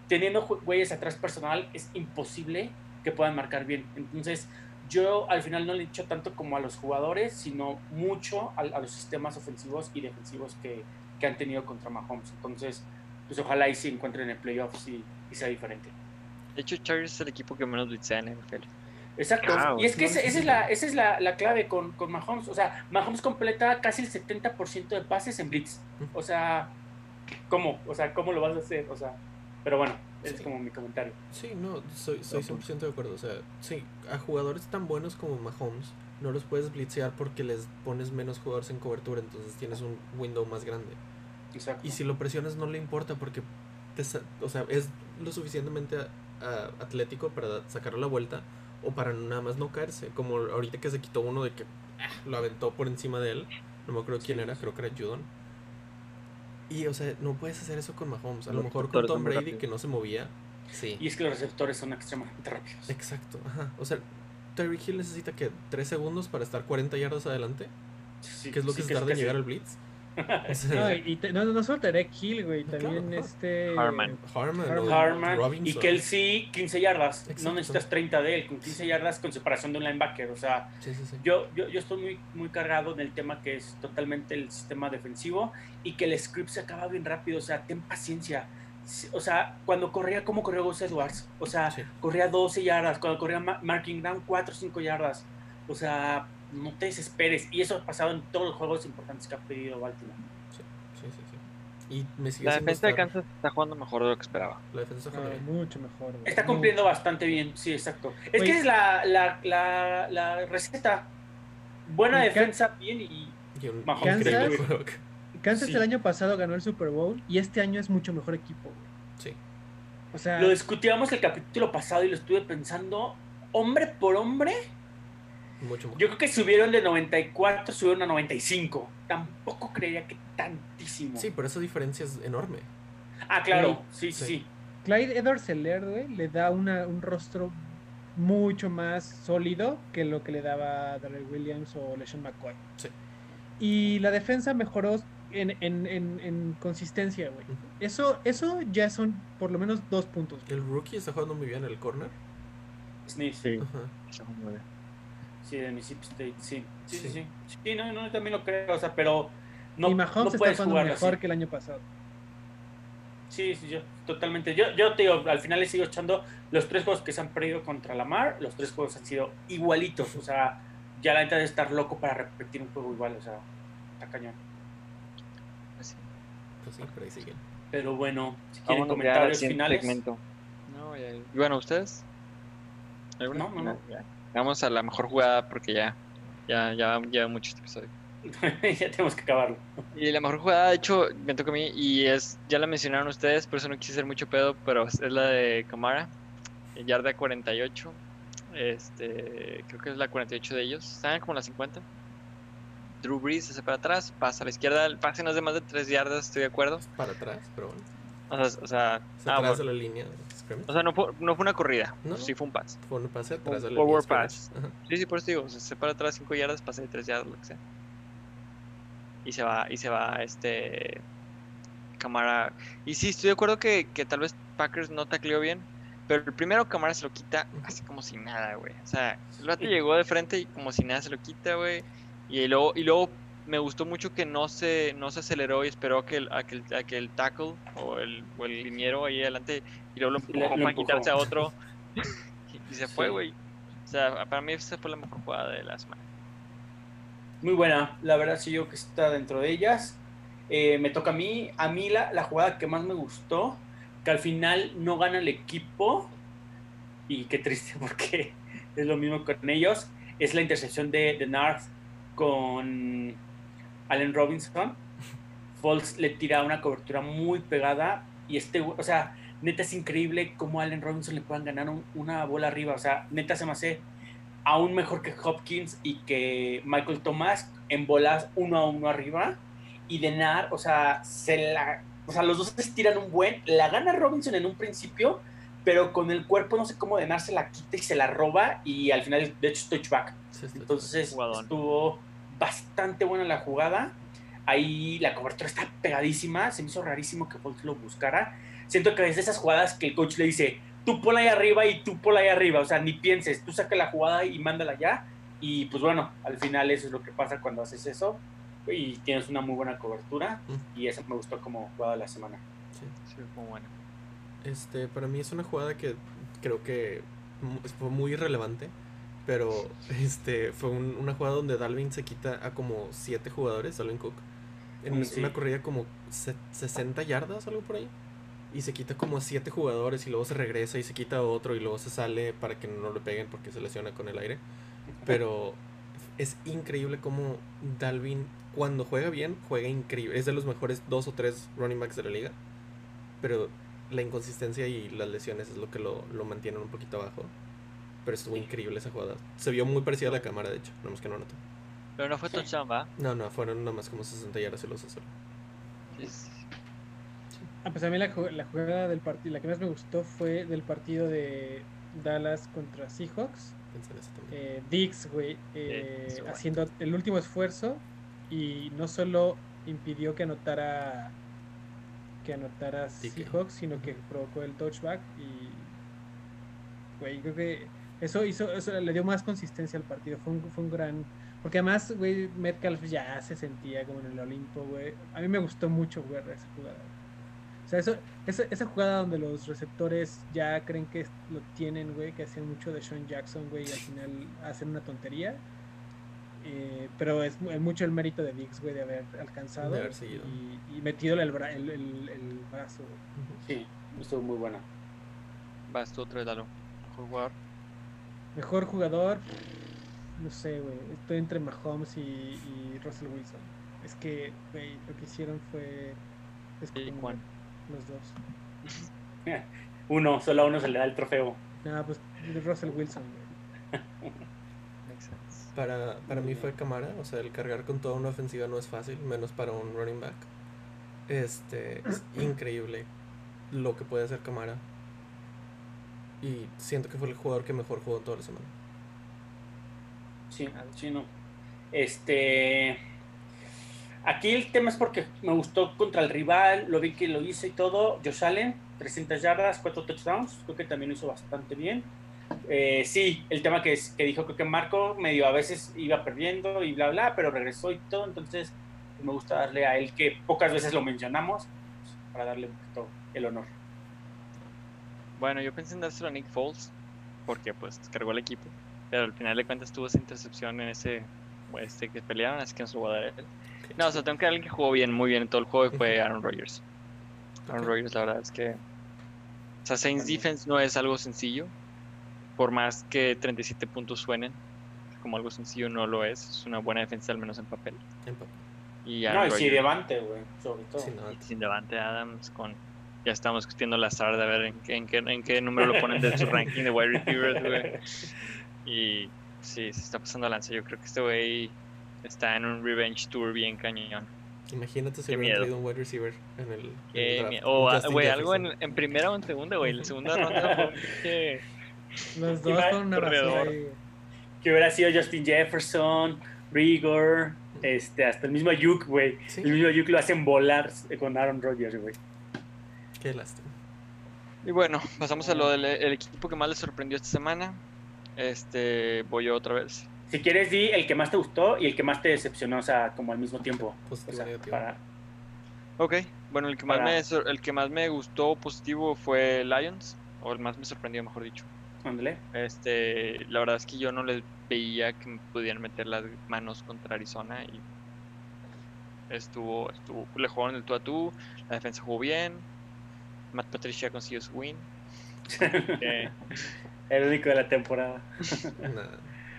Teniendo güeyes atrás personal, es imposible que puedan marcar bien. Entonces, yo al final no le he dicho tanto como a los jugadores, sino mucho a, a los sistemas ofensivos y defensivos que, que han tenido contra Mahomes. Entonces, pues ojalá y se encuentren en playoffs y, y sea diferente. De hecho, Chargers es el equipo que menos blitzea en NFL. Exacto. Ah, y es que no ese- esa es la, esa es la, la clave con, con Mahomes. O sea, Mahomes completa casi el 70% de pases en blitz. O sea, ¿cómo? O sea, ¿cómo lo vas a hacer? O sea, pero bueno, ese es Sí. como mi comentario. Sí, no, soy, soy 100% de acuerdo. O sea, sí, a jugadores tan buenos como Mahomes no los puedes blitzear porque les pones menos jugadores en cobertura, entonces tienes un window más grande. Exacto. Y si lo presionas no le importa porque te o sea, es lo suficientemente atlético para sacarlo a la vuelta o para nada más no caerse. Como ahorita que se quitó uno de que ah, lo aventó por encima de él. No me acuerdo quién Sí. era, creo que era Judon. Y, o sea, no puedes hacer eso con Mahomes. A lo mejor con Tom Brady, que no se movía. Sí. Y es que los receptores son extremadamente rápidos. Exacto, ajá. O sea, Terry Hill necesita que 3 segundos para estar 40 yardas adelante, Sí, que es lo sí que se tarda en llegar al blitz. O sea, No, y te- no, no solo Tarek Hill, güey, Claro, también ajá. este... Harman. Harman, Harman. Harman y Robinson. Kelsey 15 yardas. Exacto. No necesitas 30 de él, con 15 yardas con separación de un linebacker. O sea, Sí, sí, sí. yo, yo, yo estoy muy, muy cargado en el tema que es totalmente el sistema defensivo y que el script se acaba bien rápido. O sea, ten paciencia. O sea, cuando corría, ¿cómo corrió Gus Edwards? O sea, Sí. corría 12 yardas. Cuando corría Ma- Marking Down, 4 o 5 yardas. O sea, no te desesperes. Y eso ha pasado en todos los juegos importantes que ha pedido Baltimore. Sí, sí, sí, sí. Y me sigue La defensa de estar- Kansas está jugando mejor de lo que esperaba. La defensa está Ah, jugando bien. mucho mejor, güey. Está cumpliendo bastante bien, sí, exacto. Es Oye. que es la, la, la, la receta. Buena defensa, bien y... Y Kansas-. Kansas Sí. el año pasado ganó el Super Bowl y este año es mucho mejor equipo, güey. Sí. O sea, Lo discutíamos el capítulo pasado y lo estuve pensando, hombre por hombre, Mucho mejor. yo creo que subieron de 94, subieron a 95. Tampoco creería que tantísimo. Sí, pero esa diferencia es enorme. Ah, claro, sí, sí, Sí. sí. Clyde Edwards Seller, güey, le da una, un rostro mucho más sólido que lo que le daba Darrell Williams o LeSean McCoy. Sí. Y la defensa mejoró en, en, en, en consistencia, güey. Eso, eso ya son por lo menos dos puntos. El rookie está jugando muy bien el corner. Sí. Sí, de Mississippi State, sí. Sí, sí, Sí. sí. Sí, no, no, también lo creo, o sea, pero no, y Mahomes no está jugando mejor así. que el año pasado. Sí, sí, yo, totalmente. Yo, yo te digo, al final le sigo echando los tres juegos que se han perdido contra Lamar, los tres juegos han sido igualitos, o sea, ya la neta de estar loco para repetir un juego igual, o sea, está cañón. Sí. Sí, por ahí siguen. Pero bueno, si quieren al comentarios finales. segmento. No, ya- y bueno, ¿ustedes? ¿Alguna? No, no, no. Ya. Vamos a la mejor jugada porque ya, ya, ya lleva mucho este episodio. ya tenemos que acabarlo. Y la mejor jugada, de hecho, me toca a mí y es, ya la mencionaron ustedes, por eso no quise hacer mucho pedo, pero es la de Camara, yarda 48. Este, creo que es la 48 de ellos. Están como la 50. Drew Brees se hace para atrás, pasa a la izquierda, el pase no es de más de 3 yardas, estoy de acuerdo. Para atrás, pero bueno. O sea, o sea, ah, atrás de la línea. O sea, no fue, no fue una corrida, No. sí fue un pase. Fue un pase atrás de la forward línea pass. Ajá. Sí, sí, por eso digo, o sea, se para atrás 5 yardas, pase de 3 yardas, lo que sea. Y se va, y se va este Camara. Y sí, estoy de acuerdo que, que tal vez Packers no tacleó bien, pero el primero Camara se lo quita así como si nada, güey. O sea, el vato llegó de frente y como si nada se lo quita, güey. Y luego, y luego me gustó mucho que no se, no se aceleró y esperó a que el, a que el, a que el tackle o el, o el liniero ahí adelante y luego lo le- empujó para empujó. quitarse a otro. y, y se fue, Sí. güey. O sea, para mí esa fue la mejor jugada de la semana. Muy buena, la verdad sí yo que está dentro de ellas. Eh, me toca a mí, a mí la, la jugada que más me gustó, que al final no gana el equipo, y qué triste porque es lo mismo con ellos, es la intercepción de, de Narth con Allen Robinson. Foles le tira una cobertura muy pegada y este, o sea, neta es increíble cómo a Allen Robinson le puedan ganar un- una bola arriba, o sea, neta se me hace aún mejor que Hopkins y que Michael Thomas en bolas uno a uno arriba y de Nar, o sea, se la, o sea, los dos se tiran un buen, la gana Robinson en un principio, pero con el cuerpo no sé cómo de Nar se la quita y se la roba y al final de hecho es touchback. Sí, Entonces estuvo bastante buena la jugada. Ahí la cobertura está pegadísima. Se me hizo rarísimo que Fox lo buscara. Siento que es de esas jugadas que el coach le dice, tú ponla ahí arriba y tú ponla ahí arriba. O sea, ni pienses, tú saca la jugada y mándala ya. Y pues bueno, al final eso es lo que pasa cuando haces eso. Y tienes una muy buena cobertura. Y esa me gustó como jugada de la semana. sí. Sí, fue bueno. Este, para mí es una jugada que creo que fue muy relevante, pero este fue un- una jugada donde Dalvin se quita a como siete jugadores, Dalvin Cook, en Sí. una corrida como se- 60 yardas, algo por ahí, y se quita como a siete jugadores y luego se regresa y se quita a otro y luego se sale para que no le peguen porque se lesiona con el aire, pero es increíble como Dalvin cuando juega bien, juega increíble, es de los mejores dos o tres running backs de la liga, pero la inconsistencia y las lesiones es lo que lo, lo mantienen un poquito abajo. Pero estuvo Sí. increíble esa jugada. Se vio muy parecida a la cámara, de hecho. No más que no notó. Pero no fue Sí. touchdown, ¿va? No, no, fueron nomás como 60 yardas y los hizo. Sí, sí. Ah, pues a mí la, la jugada del partido, la que más me gustó fue del partido de Dallas contra Seahawks. Pensé en eso también. Eh, Dix, güey, eh, bueno. haciendo el último esfuerzo y no solo impidió que anotara que anotara. Seahawks, sino que provocó el touchback y güey, creo que eso hizo eso le dio más consistencia al partido, fue un, fue un gran porque además, güey, Metcalf ya se sentía como en el Olimpo, güey. A mí me gustó mucho jugar esa jugada. O sea, eso, esa, esa jugada donde los receptores ya creen que lo tienen, güey, que hacen mucho de Sean Jackson, güey, y al final hacen una tontería. Eh, pero es es mucho el mérito de Dix, güey, de haber alcanzado De haber seguido. y, y metido el, bra- el, el- el brazo. güey. Sí, estuvo muy buena. Vas tú otra vez, Lalo. Mejor jugador. Mejor jugador, no sé, güey. Estoy entre Mahomes y, y Russell Wilson. Es que, güey, lo que hicieron fue. Es ¿Y como Juan? Los dos. Uno, solo a uno se le da el trofeo. Nada, pues Russell Wilson, güey. Para, para mí fue cámara, o sea, el cargar con toda una ofensiva no es fácil, menos para un running back. Este, es increíble lo que puede hacer cámara. Y siento que fue el jugador que mejor jugó toda la semana. Sí, sí, no. Este. Aquí el tema es porque me gustó contra el rival, lo vi que lo hizo y todo. Josh Allen, 300 yardas, 4 touchdowns, creo que también lo hizo bastante bien. Eh, sí, el tema que, que dijo, creo que Marco medio a veces iba perdiendo y bla, bla, pero regresó y todo, entonces me gusta darle a él que pocas veces lo mencionamos para darle un poquito el honor. Bueno, yo pensé en dárselo a Nick Foles porque pues cargó el equipo, pero al final de cuentas tuvo esa intercepción en ese este que pelearon, así que no se lo voy a dar a él. No, o sea, tengo que dar alguien que jugó bien, muy bien en todo el juego y fue Aaron Rodgers. Aaron. Rodgers, la verdad es que. O sea, Saints. Defense no es algo sencillo. Por más que 37 puntos suenen como algo sencillo, no lo es. Es una buena defensa, al menos en papel. Empate. Y No, y si Rodgers, Devante, güey, sobre todo. Sin Devante Adams, con. Ya estamos discutiendo la azar de a ver en, qué- en, qué, en qué número lo ponen de su ranking de wide receivers, güey. Y sí, se está pasando lanza. Yo creo que este güey está en un revenge tour bien cañón. Imagínate si hubiera traído un wide receiver en el. en el o, ah, Justin güey, algo en, Jefferson. en primera o en segunda, güey. En la segunda ronda fue pinche- Los dos con una ahí. Que hubiera sido Justin Jefferson, Rigor, este, hasta el mismo Ayuk, güey. Sí. El mismo Ayuk lo hacen volar con Aaron Rodgers, güey. Qué lástima. Y bueno, pasamos a lo del el equipo que más le sorprendió esta semana. Este, voy yo otra vez. Si quieres, di el que más te gustó y el que más te decepcionó, o sea, como al mismo tiempo. O Positivo, sea, negativo. para... Ok, bueno, el que más, me, el que más me gustó positivo fue Lions, o el más me sorprendió, mejor dicho. Ándale. Este, la verdad es que yo no les veía que me pudieran meter las manos contra Arizona y estuvo, estuvo, le jugaron el tú a tú, la defensa jugó bien, Matt Patricia consiguió su win. eh, El único de la temporada.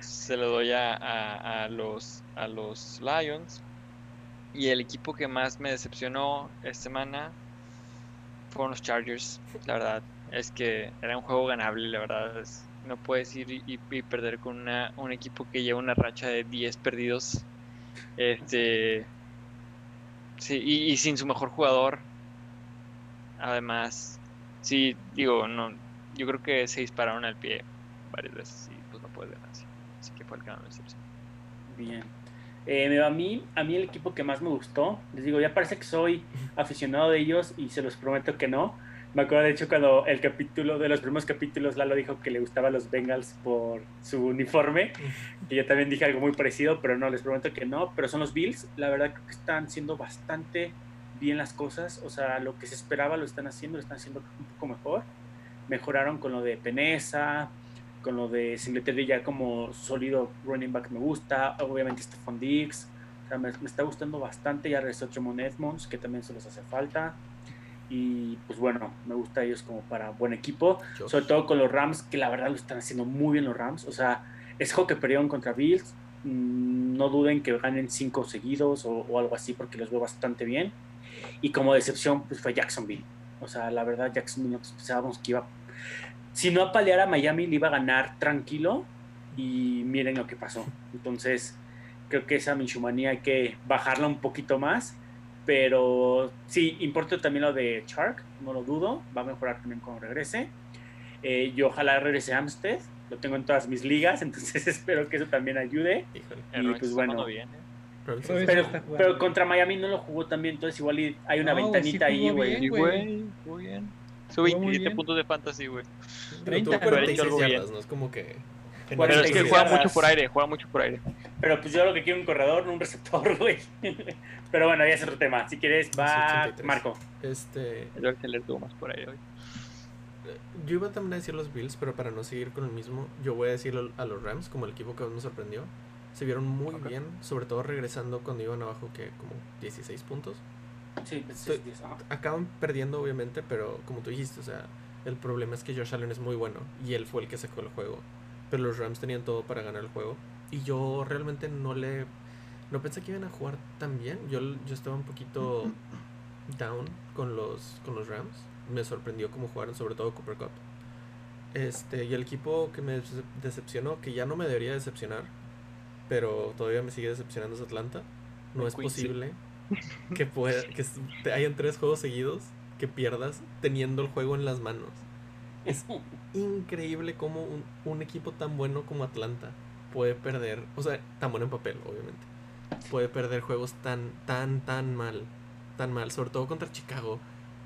Se lo doy a, a- a los, a los Lions. Y el equipo que más me decepcionó esta semana fueron los Chargers. La verdad es que era un juego ganable. La verdad es, no puedes ir y, y- y perder con una- un equipo que lleva una racha de 10 perdidos. Este, sí, y, y sin su mejor jugador. Además, sí, digo, no, yo creo que se dispararon al pie varias veces y pues no puedes ganar así. Así que fue el me decepcionó. Bien. Eh, a, mí, a mí el equipo que más me gustó, les digo, ya parece que soy aficionado de ellos y se los prometo que no. Me acuerdo de hecho cuando el capítulo, de los primeros capítulos, Lalo dijo que le gustaban los Bengals por su uniforme. Y yo también dije algo muy parecido, pero no, les prometo que no. Pero son los Bills, la verdad creo que están haciendo bastante bien las cosas. O sea, lo que se esperaba lo están haciendo, lo están haciendo un poco mejor. Mejoraron con lo de Peneza, con lo de Singletary ya como sólido running back me gusta. Obviamente Stephon Diggs. O sea, me, me está gustando bastante. Ya regresó Tremont Edmonds, que también se los hace falta. Y pues bueno, me gusta ellos como para buen equipo. Josh. Sobre todo con los Rams, que la verdad lo están haciendo muy bien los Rams. O sea, ese juego que perdieron contra Bills, mm, no duden que ganen cinco seguidos o, o algo así, porque los veo bastante bien. Y como decepción, pues fue Jacksonville. O sea, la verdad, Jacksonville nosotros pensábamos que iba. Si no apalear a Miami, le iba a ganar tranquilo. Y miren lo que pasó. Entonces, creo que esa Minshumanía hay que bajarla un poquito más. Pero sí, importa también lo de Shark, no lo dudo. Va a mejorar también cuando regrese. Eh, yo ojalá regrese a Amstead. Lo tengo en todas mis ligas, entonces espero que eso también ayude. Híjole. Y, pues, bueno. bien, ¿eh? Pero sí, Todavía sí. Pero, está jugando. pero contra Miami no lo jugó también, entonces igual y hay una No, ventanita sí ahí, güey. güey. muy bien. Su Jugó muy 27 bien. puntos de fantasy, güey. Pero tuvo 30, 46 algo bien. yardas, no es como que. que no Bueno, Pero es que 46 juega mucho por aire, juega mucho por aire. Pero pues yo lo que quiero es un corredor, no un receptor, güey. Pero bueno, ya es otro tema. Si quieres, va 83. Marco. Este. El Axeler tuvo más por aire hoy. Yo iba también a decir los Bills, pero para no seguir con el mismo, yo voy a decir a los Rams como el equipo que más me sorprendió. Se vieron muy Ok. bien, sobre todo regresando cuando iban abajo que como 16 puntos. Sí, pues, Estoy- sí, sí, ajá. Acaban perdiendo obviamente, pero como tú dijiste, o sea, el problema es que Josh Allen es muy bueno y él fue el que sacó el juego. Pero los Rams tenían todo para ganar el juego y yo realmente no le no pensé que iban a jugar tan bien. Yo yo estaba un poquito down con los con los Rams. Me sorprendió cómo jugaron, sobre todo Cooper Cup. Este, y el equipo que me dece- decepcionó, que ya no me debería decepcionar, pero todavía me sigue decepcionando es Atlanta. No es posible que pueda, que te hayan tres juegos seguidos que pierdas teniendo el juego en las manos. Es increíble cómo un, un equipo tan bueno como Atlanta puede perder, o sea, tan bueno en papel, obviamente, puede perder juegos tan, tan, tan mal. Tan mal. Sobre todo contra Chicago.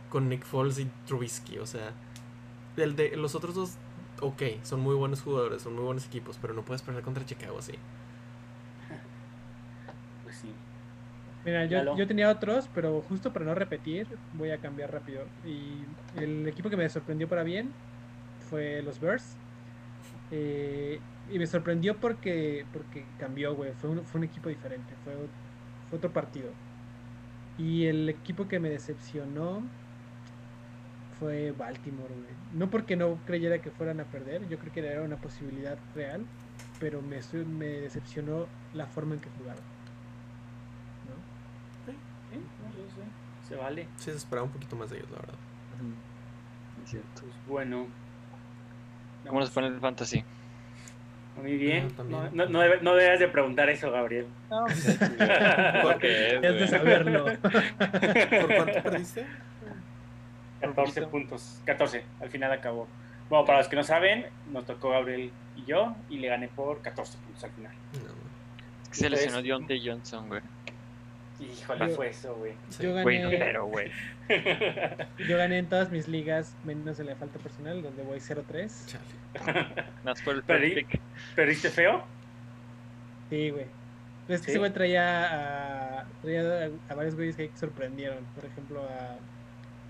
Con Nick Foles y Trubisky. O sea. El de, los otros dos, ok, son muy buenos jugadores, son muy buenos equipos, pero no puedes perder contra Chicago así. Pues sí. Mira, yo, yo tenía otros, pero justo para no repetir, voy a cambiar rápido. Y el equipo que me sorprendió para bien fue los Bears. Eh, y me sorprendió porque, porque cambió, güey. Fue un, fue un equipo diferente, fue, fue otro partido. Y el equipo que me decepcionó fue Baltimore, güey. No porque no creyera que fueran a perder, yo creo que era una posibilidad real, pero me, me decepcionó la forma en que jugaron. ¿no? Sí, no, sé. Se vale. Sí, se esperaba un poquito más de ellos, la verdad. Es cierto. Pues bueno. ¿Cómo nos pone el fantasy? Muy bien. Ah, no, no, no debe- no debes de preguntar eso, Gabriel. ¿Por qué, Es de saberlo. ¿Por cuánto perdiste? 14 puntos. 14. Al final acabó. Bueno, para los que no saben, nos tocó Gabriel y yo y le gané por 14 puntos al final. No, no. Es que se lesionó Deontay Johnson, güey. Híjole, Yo- fue eso, güey. Sí. Yo gané, pero, güey. yo gané en todas mis ligas, menos en la falta personal, donde voy 0-3. Chale. Más por el Perdí. first pick. ¿Perdiste feo? Sí, güey. Es que ¿Sí? ese güey traía a, traía a, a varios güeyes que sorprendieron. Por ejemplo, a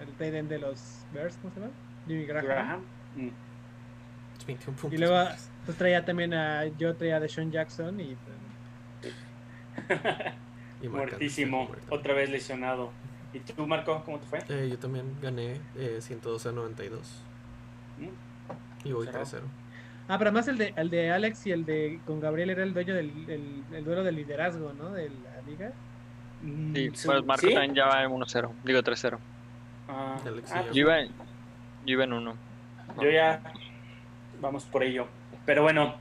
el tight end de los Bears, ¿cómo se llama? Jimmy Graham. Graham. Mm. 21 puntos. Y luego pues, traía también a. Yo traía a Deshaun Jackson y. Y Muertísimo. También, Otra vez lesionado. ¿Y tú, Marco, cómo te fue? Eh, yo también gané eh, 112 a 92. Mm. Y voy Cerrado. 3-0. Ah, pero además el de, el de Alex y el de con Gabriel era el dueño del el, el duelo del liderazgo, ¿no? De la liga. Sí, Mm, pues Marco ¿sí? también ya va en 1-0. Digo 3-0. Ah, Alex y ah, yo. Yo iba, en- yo iba en 1. Yo ya vamos por ello. Pero bueno,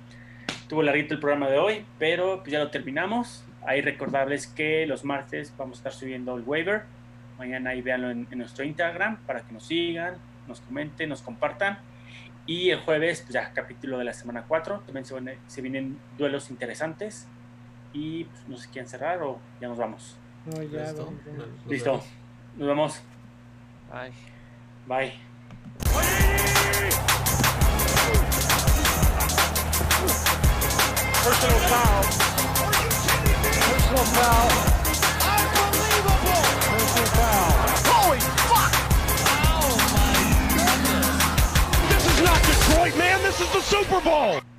tuvo larguito el programa de hoy, pero pues ya lo terminamos. Ahí recordarles que los martes vamos a estar subiendo el waiver. Mañana ahí véanlo en, en nuestro Instagram para que nos sigan, nos comenten, nos compartan. Y el jueves, pues ya capítulo de la semana 4. También se, viene- se vienen duelos interesantes. Y pues, no sé si quieren cerrar o ya nos vamos. No, ya. ¿Listo? vamos. Nos Listo. vemos. Nos vemos. Ay. Bye. Personal foul. Personal foul. This is not Detroit, man. This is the Super Bowl.